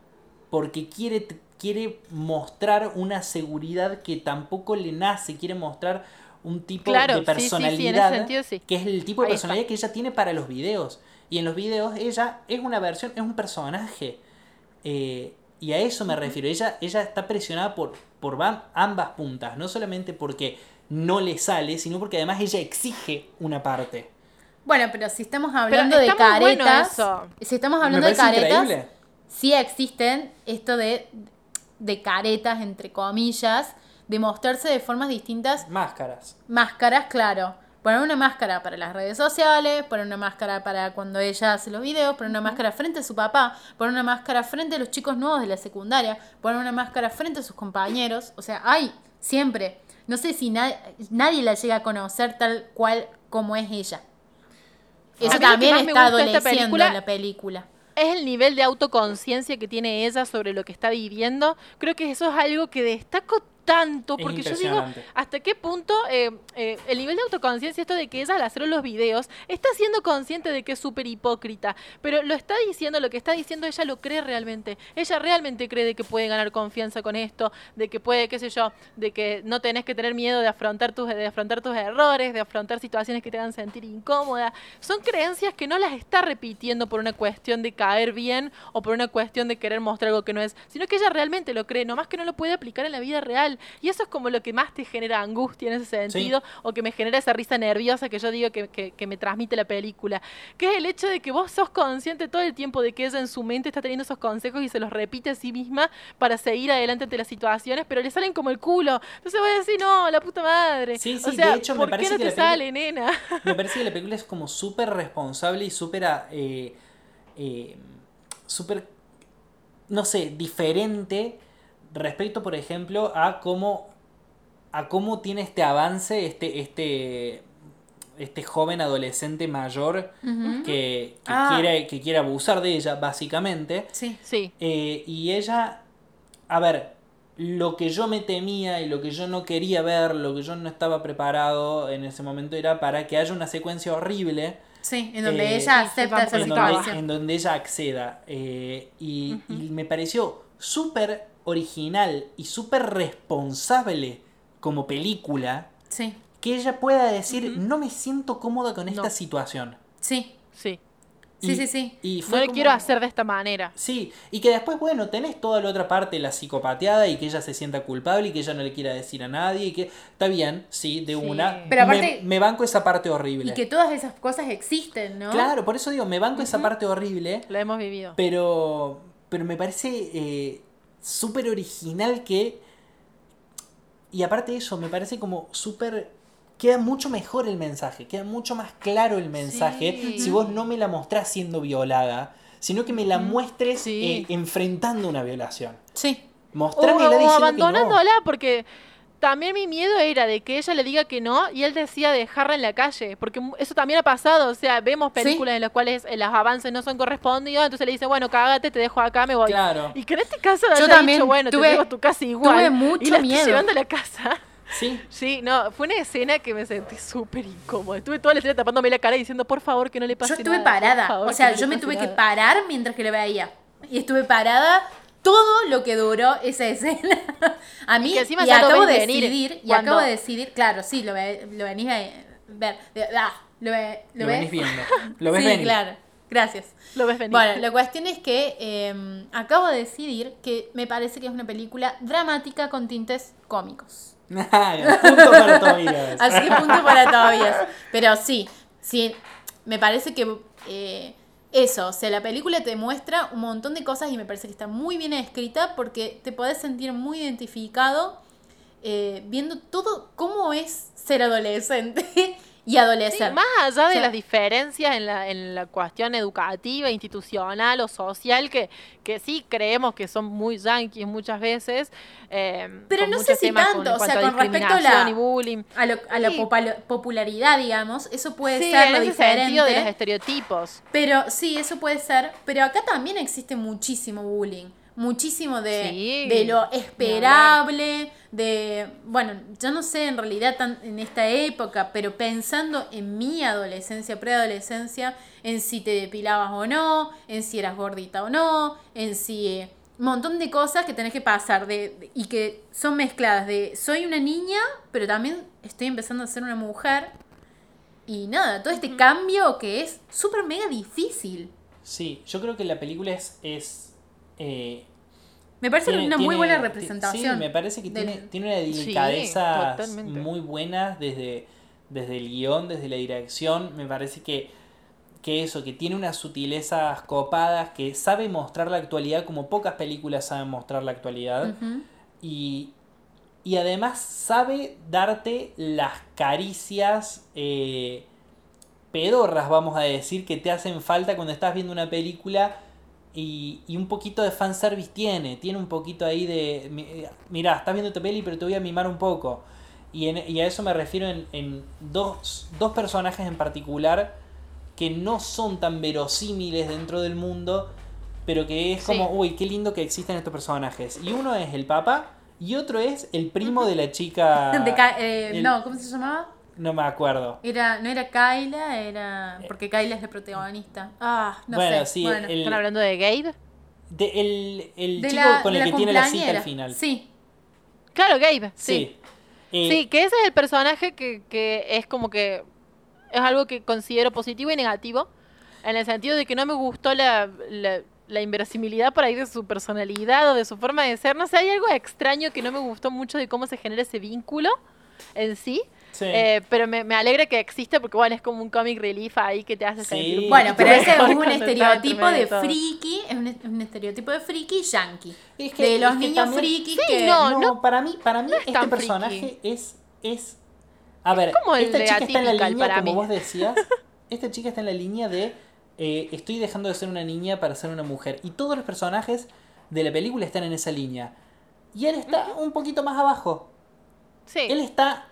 porque quiere, quiere mostrar una seguridad que tampoco le nace, quiere mostrar un tipo Claro, de sí, sí, sí, en ese personalidad sentido sí. que es el tipo de Ahí está. personalidad que ella tiene para los videos. Y en los videos ella es una versión, es un personaje. Eh, y a eso me refiero. Ella, ella está presionada por, por ambas puntas. No solamente porque no le sale, sino porque además ella exige una parte. Bueno, pero si estamos hablando de bueno caretas, eso. si estamos Me hablando de caretas, increíble. sí existen esto de, de caretas, entre comillas, de mostrarse de formas distintas. Máscaras. Máscaras, claro. Poner una máscara para las redes sociales, poner una máscara para cuando ella hace los videos, poner una máscara frente a su papá, poner una máscara frente a los chicos nuevos de la secundaria, poner una máscara frente a sus compañeros. O sea, hay siempre. No sé si na- nadie la llega a conocer tal cual como es ella. Eso también está adoleciendo en la película. es el nivel de autoconciencia que tiene ella sobre lo que está viviendo. Creo que eso es algo que destaco tanto, porque yo digo, hasta qué punto eh, eh, el nivel de autoconciencia, esto de que ella al hacer los videos, está siendo consciente de que es súper hipócrita, pero lo está diciendo, lo que está diciendo ella lo cree realmente. Ella realmente cree de que puede ganar confianza con esto, de que puede, qué sé yo, de que no tenés que tener miedo de afrontar tus, de afrontar tus errores, de afrontar situaciones que te hagan sentir incómoda. Son creencias que no las está repitiendo por una cuestión de caer bien o por una cuestión de querer mostrar algo que no es, sino que ella realmente lo cree, nomás que no lo puede aplicar en la vida real. Y eso es como lo que más te genera angustia en ese sentido, o que me genera esa risa nerviosa que yo digo que, que- que me transmite la película. Que es el hecho de que vos sos consciente todo el tiempo de que ella en su mente está teniendo esos consejos y se los repite a sí misma para seguir adelante ante las situaciones, pero le salen como el culo. Entonces voy a decir, no, la puta madre. Sí, o sí, sea, de hecho, me ¿por parece qué no que te película- sale, nena? Me parece que la película es como súper responsable y súper. ah, eh, eh, súper. No sé, diferente respecto, por ejemplo, a cómo. a cómo tiene este avance este. este. este joven adolescente mayor que, que Ah. quiere, que quiere abusar de ella, básicamente. Sí. Sí. Eh, y ella, a ver, lo que yo me temía y lo que yo no quería ver, lo que yo no estaba preparado en ese momento era para que haya una secuencia horrible Sí, en donde Eh, ella acepta esa donde, en donde ella acceda. Eh, y, y me pareció súper original y súper responsable como película Sí, que ella pueda decir, no me siento cómoda con esta No. situación. sí, Sí. sí, Y- sí, sí. Y No fue lo como- quiero hacer de esta manera. Sí, y que después, bueno, tenés toda la otra parte, la psicopateada, y que ella se sienta culpable y que ella no le quiera decir a nadie, y que está bien, sí, de Sí. una. Pero Me- aparte- me, banco esa parte horrible. Y que todas esas cosas existen, ¿no? Claro, por eso digo, me banco esa parte horrible, Lo hemos vivido. pero, pero me parece eh, súper original que... Y aparte de eso, me parece como súper... Queda mucho mejor el mensaje, queda mucho más claro el mensaje Sí. si vos no me la mostrás siendo violada, sino que me la muestres Sí. eh, enfrentando una violación. Sí. O, Mostrármela o diciendo que no. abandonándola porque también mi miedo era de que ella le diga que no y él decía dejarla en la calle, porque eso también ha pasado, o sea, vemos Sí. películas en las cuales eh, los avances no son correspondidos, entonces le dice, bueno, cágate, te dejo acá, me voy. Claro. Y que en este caso Yo también dicho, bueno, tuve- te dejo tu casa igual. tuve mucho y la estoy miedo. llevando a la casa. Sí. Sí, no, fue una escena que me sentí súper incómoda. Estuve toda la escena tapándome la cara y diciendo, por favor, que no le pase Yo estuve nada, parada. favor, O sea, no yo le me tuve que nada". parar mientras que lo veía. Y estuve parada todo lo que duró esa escena. A mí, Y y, que encima lo acabo de venir decidir, y cuando- acabo de decidir, claro, sí, lo, lo venís a ver. de- ah, lo, ve- Lo, ves. venís viendo. Lo ves sí, venir. claro. Gracias. Lo ves venir. Bueno, la cuestión es que eh, acabo de decidir que me parece que es una película dramática con tintes cómicos. Punto para Tobías. Así que punto para todavía. Pero sí, sí, me parece que eh, eso, o sea, la película te muestra un montón de cosas y me parece que está muy bien escrita porque te podés sentir muy identificado eh, viendo todo cómo es ser adolescente y Sí, adolescente. más allá de las diferencias en la, en la cuestión educativa, institucional o social, que, que sí creemos que son muy yanquis muchas veces. eh, Pero no sé si tanto, o en sea, con respecto a la- bullying. A, lo- a la Sí. popularidad, digamos, eso puede Sí, ser en lo ese diferente. sentido de los estereotipos. Pero sí, eso puede ser. Pero acá también existe muchísimo bullying. Muchísimo de, Sí, de lo esperable, de... Bueno, yo no sé en realidad tan, en esta época, pero pensando en mi adolescencia, preadolescencia, en si te depilabas o no, en si eras gordita o no, en si... Un montón de cosas que tenés que pasar de, de- y que son mezcladas de soy una niña, pero también estoy empezando a ser una mujer. Y nada, todo este cambio que es súper mega difícil. Sí, yo creo que la película es. es eh, Me parece tiene- una muy buena representación. Sí, me parece que del- tiene, tiene una delicadeza muy buena desde, desde el guion, desde la dirección. Me parece que, que eso, que tiene unas sutilezas copadas, que sabe mostrar la actualidad como pocas películas saben mostrar la actualidad. Y, y además sabe darte las caricias eh, pedorras, vamos a decir, que te hacen falta cuando estás viendo una película. Y, y un poquito de fanservice tiene. Tiene un poquito ahí de. mi- Mirá, estás viendo esta peli, pero te voy a mimar un poco. Y, en- y a eso me refiero en, en dos, dos personajes en particular que no son tan verosímiles dentro del mundo, pero que es Sí. como, uy, qué lindo que existen estos personajes. Y uno es el papá y otro es el primo de la chica. De eh, el- No, ¿cómo se llamaba? No me acuerdo. Era, no era Kyla, era. Porque Kyla es la protagonista. Ah, no Bueno, sé. sí, bueno. el- ¿Están hablando de Gabe? De- el el De chico la- con de el que tiene la cita al final. Sí. Claro, Gabe. Sí. Sí. Eh, Sí, que ese es el personaje que, que es como que es algo que considero positivo y negativo, en el sentido de que no me gustó la, la, la inverosimilidad por ahí de su personalidad o de su forma de ser. No sé, hay algo extraño que no me gustó mucho de cómo se genera ese vínculo en sí. Sí. Eh, pero me, me alegra que existe porque, bueno, es como un comic relief ahí que te hace Sí. sentir Bueno, pero ese es un estereotipo de friki, es un, es un estereotipo de friki yankee. Es que- de los es que niños también- friki Sí, que... no, No, para mí, para mí es este personaje friki. es, es. A ver, como esta chica está en la línea, como mí. vos decías. Esta chica está en la línea de eh, estoy dejando de ser una niña para ser una mujer. Y todos los personajes de la película están en esa línea. Y él está un poquito más abajo. Sí. Él está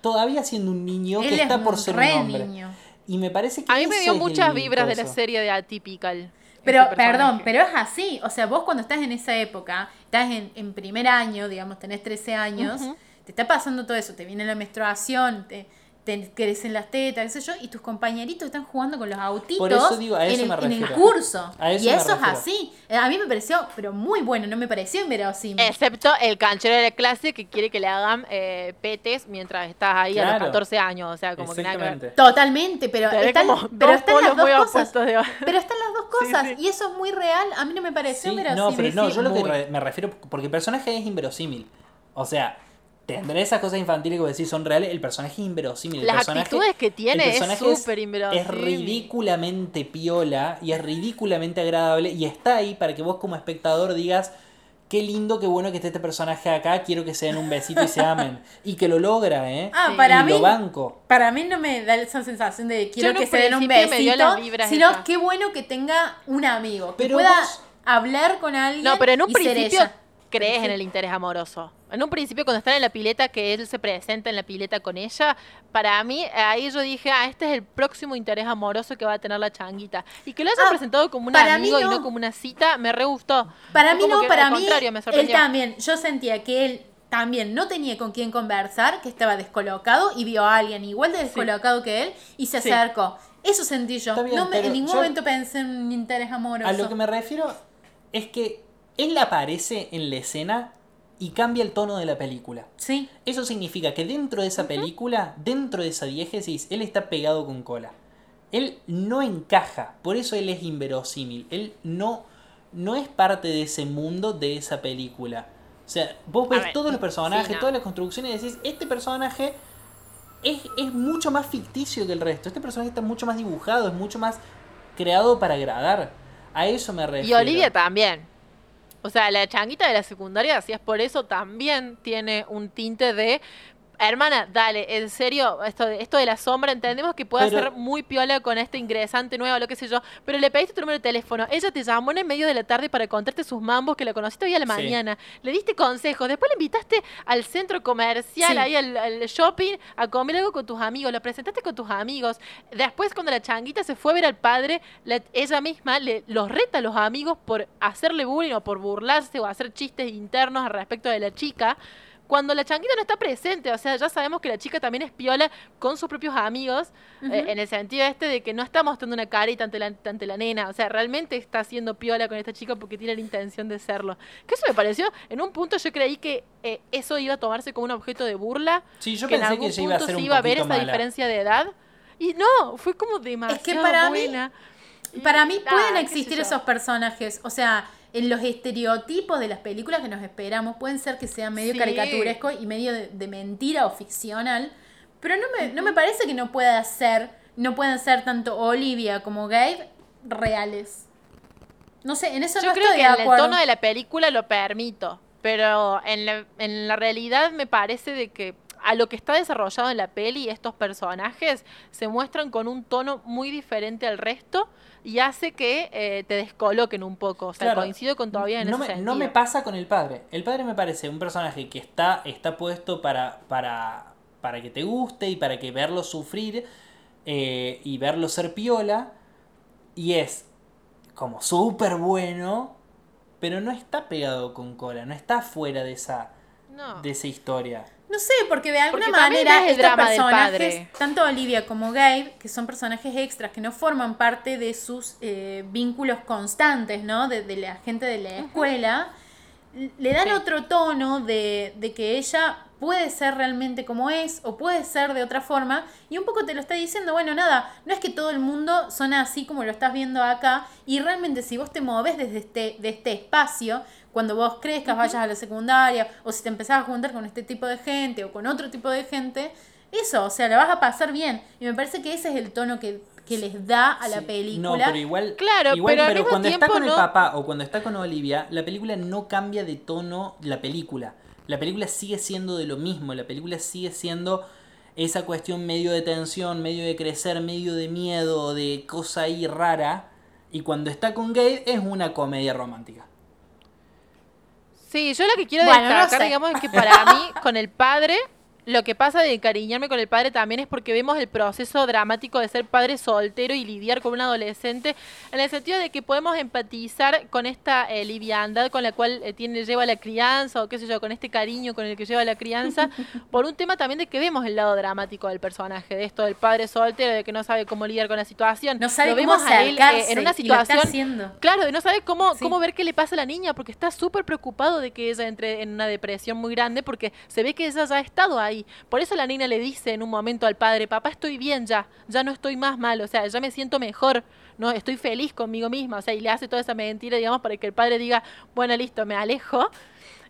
todavía siendo un niño Él que es está por ser re un hombre. niño. Y me parece que A mí me dio muchas vibras de la serie de Atypical. Pero, ese personaje. perdón, pero es así. O sea, vos cuando estás en esa época, estás en, en primer año, digamos, tenés 13 años, te está pasando todo eso, te viene la menstruación, te, te crecen las tetas, qué sé yo, y tus compañeritos están jugando con los autitos Por eso digo, a eso en, me el, en el curso. A eso y me eso es así. Eh, A mí me pareció, pero muy bueno, no me pareció inverosímil. Excepto el canchero de la clase que quiere que le hagan eh, petes mientras estás ahí a los 14 años. O sea, como que nada que ver. Exactamente. Totalmente, pero están, pero están las dos cosas. de- Pero están las dos cosas. sí. Y eso es muy real. A mí no me pareció Sí, inverosímil. no, pero no, yo lo que me refiero, porque el personaje es inverosímil. O sea, tendrá esas cosas infantiles que vos decís son reales, el personaje es inverosímil. el Las personaje- actitudes que tiene es súper Es inverosímil. ridículamente piola y es ridículamente agradable y está ahí para que vos como espectador digas, qué lindo, qué bueno que esté este personaje acá, quiero que se den un besito y se amen. Y que lo logra, ¿eh? Ah, Sí. para y mí. lo banco. Para mí no me da esa sensación de quiero en que se den un besito, sino esas. qué bueno que tenga un amigo, que Pero pueda vos- hablar con alguien. No, pero en un y principio crees en el interés amoroso. En un principio, cuando están en la pileta, que él se presenta en la pileta con ella, para mí, ahí yo dije, ah, este es el próximo interés amoroso que va a tener la changuita. Y que lo hayan Ah, presentado como un amigo y no. como una cita, me re gustó. Para mí como no, que, para al mí contrario, me él también, yo sentía que él también no tenía con quién conversar, que estaba descolocado y vio a alguien igual de descolocado que él y se Sí. acercó. Eso sentí yo. Bien, no me- en ningún yo- momento pensé en un interés amoroso. A lo que me refiero es que él aparece en la escena y cambia el tono de la película. Sí. Eso significa que dentro de esa película, dentro de esa diégesis, él está pegado con cola. Él no encaja, por eso él es inverosímil. Él no, no es parte de ese mundo, de esa película. O sea, vos A ves ver, todos los personajes, sí, no. todas las construcciones y decís, este personaje es, es mucho más ficticio que el resto. Este personaje está mucho más dibujado, es mucho más creado para agradar. A eso me Y refiero. Olivia también. O sea, la changuita de la secundaria, si es por eso, también tiene un tinte de. Hermana, dale, en serio, esto de, esto de la sombra, entendemos que puede Pero- ser muy piola con este ingresante nuevo, lo que sé yo, pero le pediste tu número de teléfono, ella te llamó en el medio de la tarde para contarte sus mambos, que la conociste hoy a la Sí. mañana, le diste consejos, después le invitaste al centro comercial, Sí. ahí al, al shopping, a comer algo con tus amigos, lo presentaste con tus amigos, después cuando la changuita se fue a ver al padre, la- ella misma le, los reta a los amigos por hacerle bullying o por burlarse o hacer chistes internos al respecto de la chica. Cuando la changuita no está presente, o sea, ya sabemos que la chica también es piola con sus propios amigos, eh, en el sentido este de que no está mostrando una carita ante la, ante la nena, o sea, realmente está haciendo piola con esta chica porque tiene la intención de serlo. Que eso me pareció, en un punto yo creí que eh, eso iba a tomarse como un objeto de burla, Sí, yo que en pensé algún que ella iba a punto ser se iba a ver esa mala. diferencia de edad. Y no, fue como demasiado para mí- buena. Y- Para mí pueden existir esos personajes, o sea, en los estereotipos de las películas que nos esperamos, pueden ser que sean medio Sí. caricaturesco y medio de, de mentira o ficcional, pero no me, no me parece que no pueda ser, no puedan ser tanto Olivia como Gabe reales. No sé, en eso Yo no creo estoy que de en el tono de la película lo permito, pero en la, en la realidad me parece de que a lo que está desarrollado en la peli, estos personajes se muestran con un tono muy diferente al resto y hace que eh, te descoloquen un poco. O sea, Claro. coincido con todavía en no ese me, sentido. no me pasa con el padre. El padre me parece un personaje que está, está puesto para, para, para que te guste y para que verlo sufrir eh, y verlo ser piola. Y es como súper bueno, pero no está pegado con cola, no está fuera de esa, No. de esa historia. No sé, porque de alguna Porque manera ves el estos personajes, tanto Olivia como Gabe, que son personajes extras que no forman parte de sus eh, vínculos constantes, ¿no? De, de la gente de la escuela, le dan Sí. otro tono de, de que ella puede ser realmente como es o puede ser de otra forma y un poco te lo está diciendo, bueno, nada, no es que todo el mundo son así como lo estás viendo acá y realmente si vos te moves desde este, de este espacio, cuando vos crezcas, vayas a la secundaria o si te empezás a juntar con este tipo de gente o con otro tipo de gente, eso, o sea, la vas a pasar bien y me parece que ese es el tono que, que les da a la Sí. película. No, pero igual, Claro, igual, pero pero cuando está con el papá o cuando está con Olivia, la película no cambia de tono la película. La película sigue siendo de lo mismo, la película sigue siendo esa cuestión medio de tensión, medio de crecer, medio de miedo, de cosa ahí rara. Y cuando está con Gabe es una comedia romántica. Sí, yo lo que quiero Bueno, no destacar, sé. digamos, es que para mí, con el padre, lo que pasa de encariñarme con el padre también es porque vemos el proceso dramático de ser padre soltero y lidiar con un adolescente, en el sentido de que podemos empatizar con esta eh, liviandad con la cual eh, tiene, lleva la crianza, o qué sé yo, con este cariño con el que lleva la crianza, por un tema también de que vemos el lado dramático del personaje, de esto del padre soltero, de que no sabe cómo lidiar con la situación. no sabe Lo cómo vemos a él eh, en una situación haciendo. Claro, y no sabe cómo, Sí. cómo ver qué le pasa a la niña, porque está súper preocupado de que ella entre en una depresión muy grande, porque se ve que ella ya ha estado ahí. Por eso la niña le dice en un momento al padre, papá, estoy bien ya, ya no estoy más mal, o sea, ya me siento mejor, no estoy feliz conmigo misma, o sea, y le hace toda esa mentira, digamos, para que el padre diga, bueno, listo, me alejo.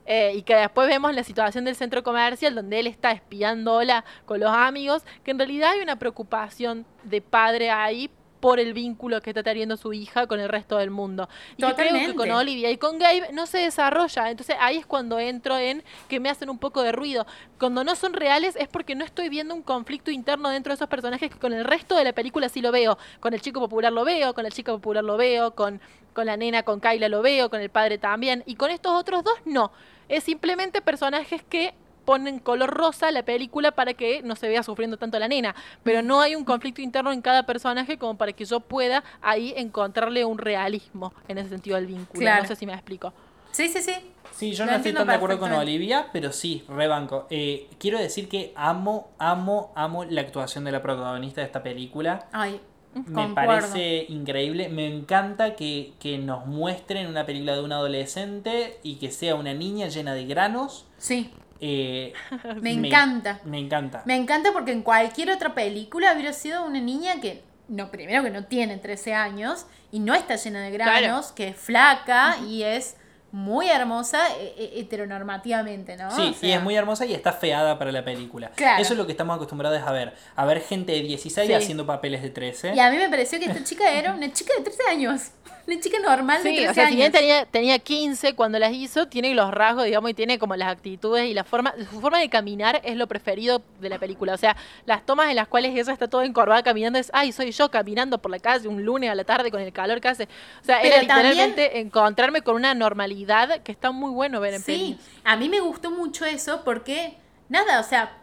Eh, y que después vemos la situación del centro comercial donde él está espiándola con los amigos, que en realidad hay una preocupación de padre ahí por el vínculo que está teniendo su hija con el resto del mundo. Y que creo que con. Olivia y con Gabe no se desarrolla. Entonces ahí es cuando entro en que me hacen un poco de ruido. Cuando no son reales es porque no estoy viendo un conflicto interno dentro de esos personajes que con el resto de la película sí lo veo. Con el chico popular lo veo, con la chica popular lo veo, con, con la nena, con Kyla lo veo, con el padre también. Y con estos otros dos no. Es simplemente personajes que ponen color rosa la película para que no se vea sufriendo tanto la nena. Pero no hay un conflicto interno en cada personaje como para que yo pueda ahí encontrarle un realismo en ese sentido del vínculo. Claro. No sé si me explico. Sí, sí, sí. Sí, yo no estoy tan de acuerdo con. Olivia, pero sí, rebanco. Eh, quiero decir que amo, amo, amo la actuación de la protagonista de esta película. Ay, Me concuerdo. parece increíble. Me encanta que, que nos muestren una película de un adolescente y que sea una niña llena de granos. Sí, Eh, me encanta. Me encanta. Me encanta porque en cualquier otra película hubiera sido una niña que, no, primero que no tiene 13 años y no está llena de granos, que es flaca y es muy hermosa eh, eh, heteronormativamente, ¿no? Sí, O y es muy hermosa y está feada para la película. Claro. Eso es lo que estamos acostumbrados a ver. A ver gente de 16 Sí. haciendo papeles de 13. Y a mí me pareció que esta chica era una chica de 13 años. Una chica normal de Sí, 13 o sea, si bien años. tenía, tenía 15 cuando las hizo, tiene los rasgos, digamos, y tiene como las actitudes y la forma, su forma de caminar es lo preferido de la película. O sea, las tomas en las cuales ella está toda encorvada caminando es, ay, soy yo caminando por la calle un lunes a la tarde con el calor que hace. O sea, Pero era también- literalmente encontrarme con una normalidad que está muy bueno ver en Sí, pelis. a mí me gustó mucho eso porque, nada, o sea,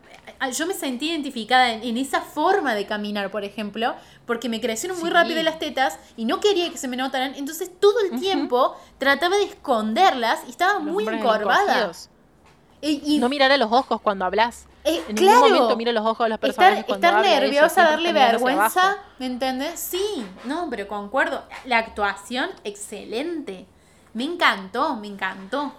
yo me sentí identificada en, en esa forma de caminar, por ejemplo, porque me crecieron muy Sí. rápido las tetas y no quería que se me notaran, entonces todo el tiempo trataba de esconderlas y estaba Los muy encorvada. Y, y- No mirar a los ojos cuando hablas. eh, En claro, ningún momento mira los ojos de los personajes estar, estar nerviosa, darle vergüenza. ¿me entendés? Sí, no, pero concuerdo. La actuación, excelente. Me encantó, me encantó.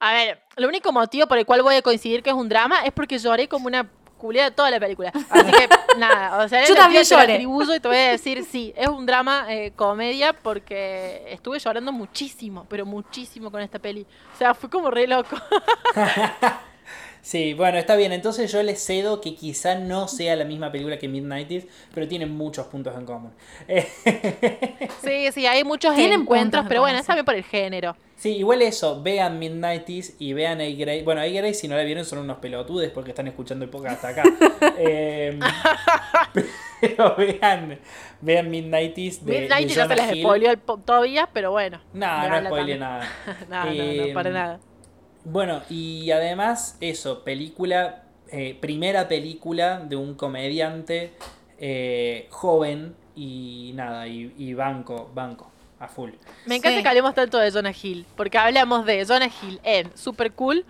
A ver, lo único motivo por el cual voy a coincidir que es un drama es porque lloré como una culiada toda la película. Así que, nada, o sea, Yo también te lloré. atribuyo y te voy a decir, sí, es un drama eh, comedia porque estuve llorando muchísimo, pero muchísimo con esta peli. O sea, fue como re loco. Sí, bueno, está bien. Entonces yo le cedo que quizá no sea la misma película que Midnighties, pero tienen muchos puntos en común. Sí, sí, hay muchos Tienen encuentros, puntos pero en bueno, es también por el género. sí, igual eso, vean Midnighties y vean A Grey. Bueno, A Grey si no la vieron son unos pelotudes porque están escuchando el podcast hasta acá. Eh, pero vean, vean Midnighties de, Midnight de ya se les spoileó todavía, pero bueno. No, no spoileé nada. no, no, no, para nada. Bueno, y además, eso, película, eh, primera película de un comediante eh, joven y nada, y, y banco, banco, a full. Me encanta Sí. que hablemos tanto de Jonah Hill, porque hablamos de Jonah Hill en Super Cool,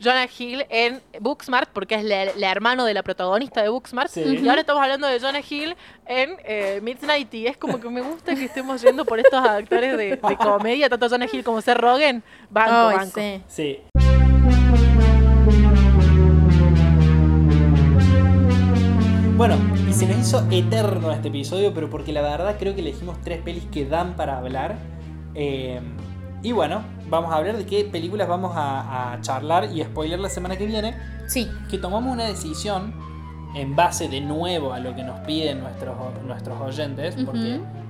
Jonah Hill en Booksmart, porque es la, la hermano de la protagonista de Booksmart, Sí. y ahora estamos hablando de Jonah Hill en eh, Midnight y es como que me gusta que estemos yendo por estos actores de, de comedia, tanto Jonah Hill como Seth Rogen, banco, banco. sí. Sí. Bueno, y se nos hizo eterno este episodio, pero porque la verdad creo que elegimos tres pelis que dan para hablar. Eh, y bueno, vamos a hablar de qué películas vamos a, a charlar y spoiler la semana que viene. Sí, Que tomamos una decisión en base de nuevo a lo que nos piden nuestros, nuestros oyentes,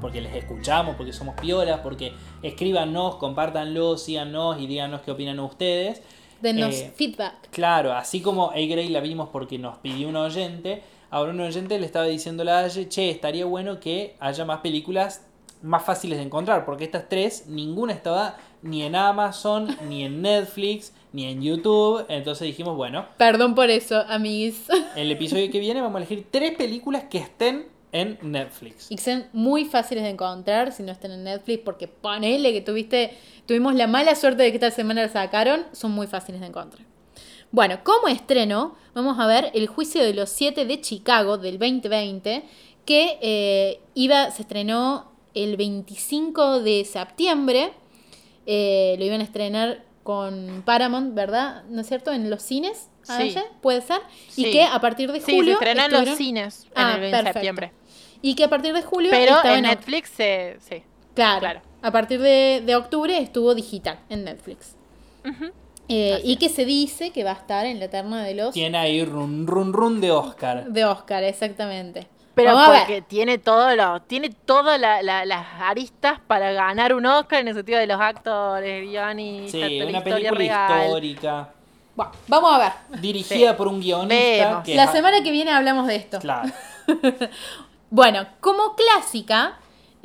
porque, les escuchamos, porque somos piolas, porque escríbanos, compártanlo, síganos y díganos qué opinan ustedes. denos Eh, feedback. Claro, así como A Grey la vimos porque nos pidió un oyente, ahora un oyente le estaba diciendo a la Aye, che, estaría bueno que haya más películas más fáciles de encontrar, porque estas tres, ninguna estaba ni en Amazon, ni en Netflix, ni en YouTube, entonces dijimos, bueno, Perdón por eso, amiguis. el episodio que viene vamos a elegir tres películas que estén en Netflix. Y que sean muy fáciles de encontrar si no están en Netflix, porque ponele que tuviste, tuvimos la mala suerte de que esta semana la sacaron, son muy fáciles de encontrar. Bueno, como estreno, vamos a ver El Juicio de los Siete de Chicago del 2020, que eh, iba, se estrenó el 25 de septiembre. Eh, lo iban a estrenar con Paramount, ¿verdad? ¿No es cierto? En los cines, Sí. Puede ser. Y Sí. que a partir de Sí, julio. se estrenó en los estuvieron- cines en Ah, el en perfecto. septiembre. Y que a partir de julio. Pero en en Netflix, se- sí. Claro. Claro. A partir de, de octubre estuvo digital en Netflix. Eh, y que se dice que va a estar en la terna de los Tiene ahí run run run de Oscar. de Oscar, exactamente. Pero Vamos porque tiene todo lo, tiene todas la- la- las aristas para ganar un Oscar en el sentido de los actores, guionistas, Sí, una historia película real. histórica, Bueno, vamos a ver. dirigida Sí. por un guionista. Que La semana que viene hablamos de esto. Claro. Bueno, como clásica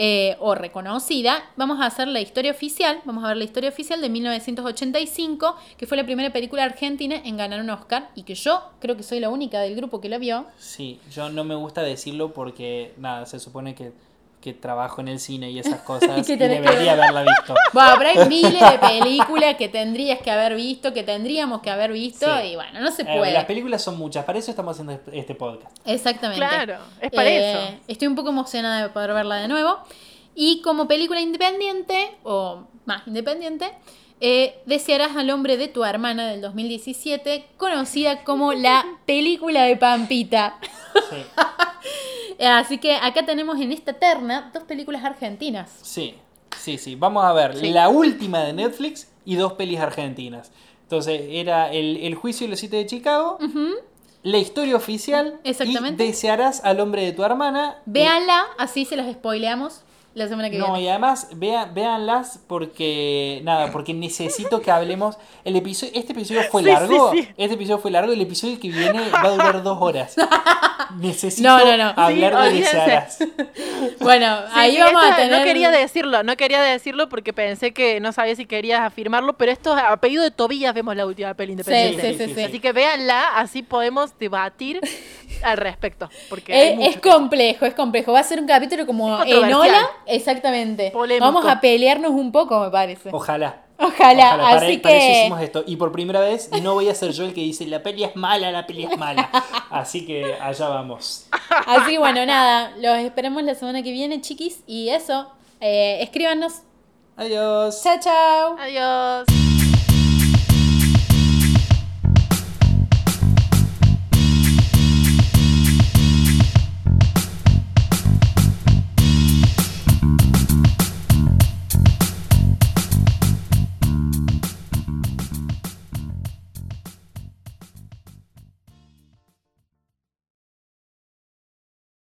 eh, o reconocida, vamos a hacer la historia oficial. Vamos a ver la historia oficial de 1985, que fue la primera película argentina en ganar un Oscar y que yo creo que soy la única del grupo que la vio. Sí, yo no me gusta decirlo porque, nada, se supone que, que trabajo en el cine y esas cosas Que y tenés que debería haberla visto. Bueno, pero hay miles de películas que tendrías que haber visto, que tendríamos que haber visto, Sí. y bueno, no se Eh, puede. las películas son muchas, para eso estamos haciendo este podcast. Exactamente. Claro, es para Eh, eso. Estoy un poco emocionada de poder verla de nuevo. Y como película independiente, o más independiente, eh, Desearás al hombre de tu hermana del 2017, conocida como la película de Pampita. Sí, Eh, Así que acá tenemos en esta terna dos películas argentinas. sí, sí, sí. Vamos a ver Sí. la última de Netflix y dos pelis argentinas. Entonces, era el, el juicio de los siete de Chicago, la historia oficial Exactamente. y desearás al hombre de tu hermana. Véanla, así se las spoileamos la semana que No, viene. y además vea, véanlas porque nada, porque necesito que hablemos. El episodio, este episodio fue Sí, largo. sí, sí. Este episodio fue largo. El episodio que viene va a durar dos horas. Necesito No, no, no. hablar Sí, de desearás. Bueno, Sí, ahí sí, vamos a tener... No quería decirlo, no quería decirlo porque pensé que no sabía si querías afirmarlo, pero esto a pedido de Tobías vemos la última peli Sí, independiente. sí, sí, sí, sí. Así que véanla, así podemos debatir al respecto. Porque Es, complejo, es complejo. Va a ser un capítulo como Es en controversial. Ola. Exactamente. Polémico. Vamos a pelearnos un poco, me parece. Ojalá. Ojalá, para, así para eso que... hicimos esto. Y por primera vez no voy a ser yo el que dice la peli es mala, la peli es mala. Así que allá vamos. Así que bueno, nada, los esperamos la semana que viene, chiquis. Y eso, eh, escríbanos. Adiós. Chao, chao. Adiós.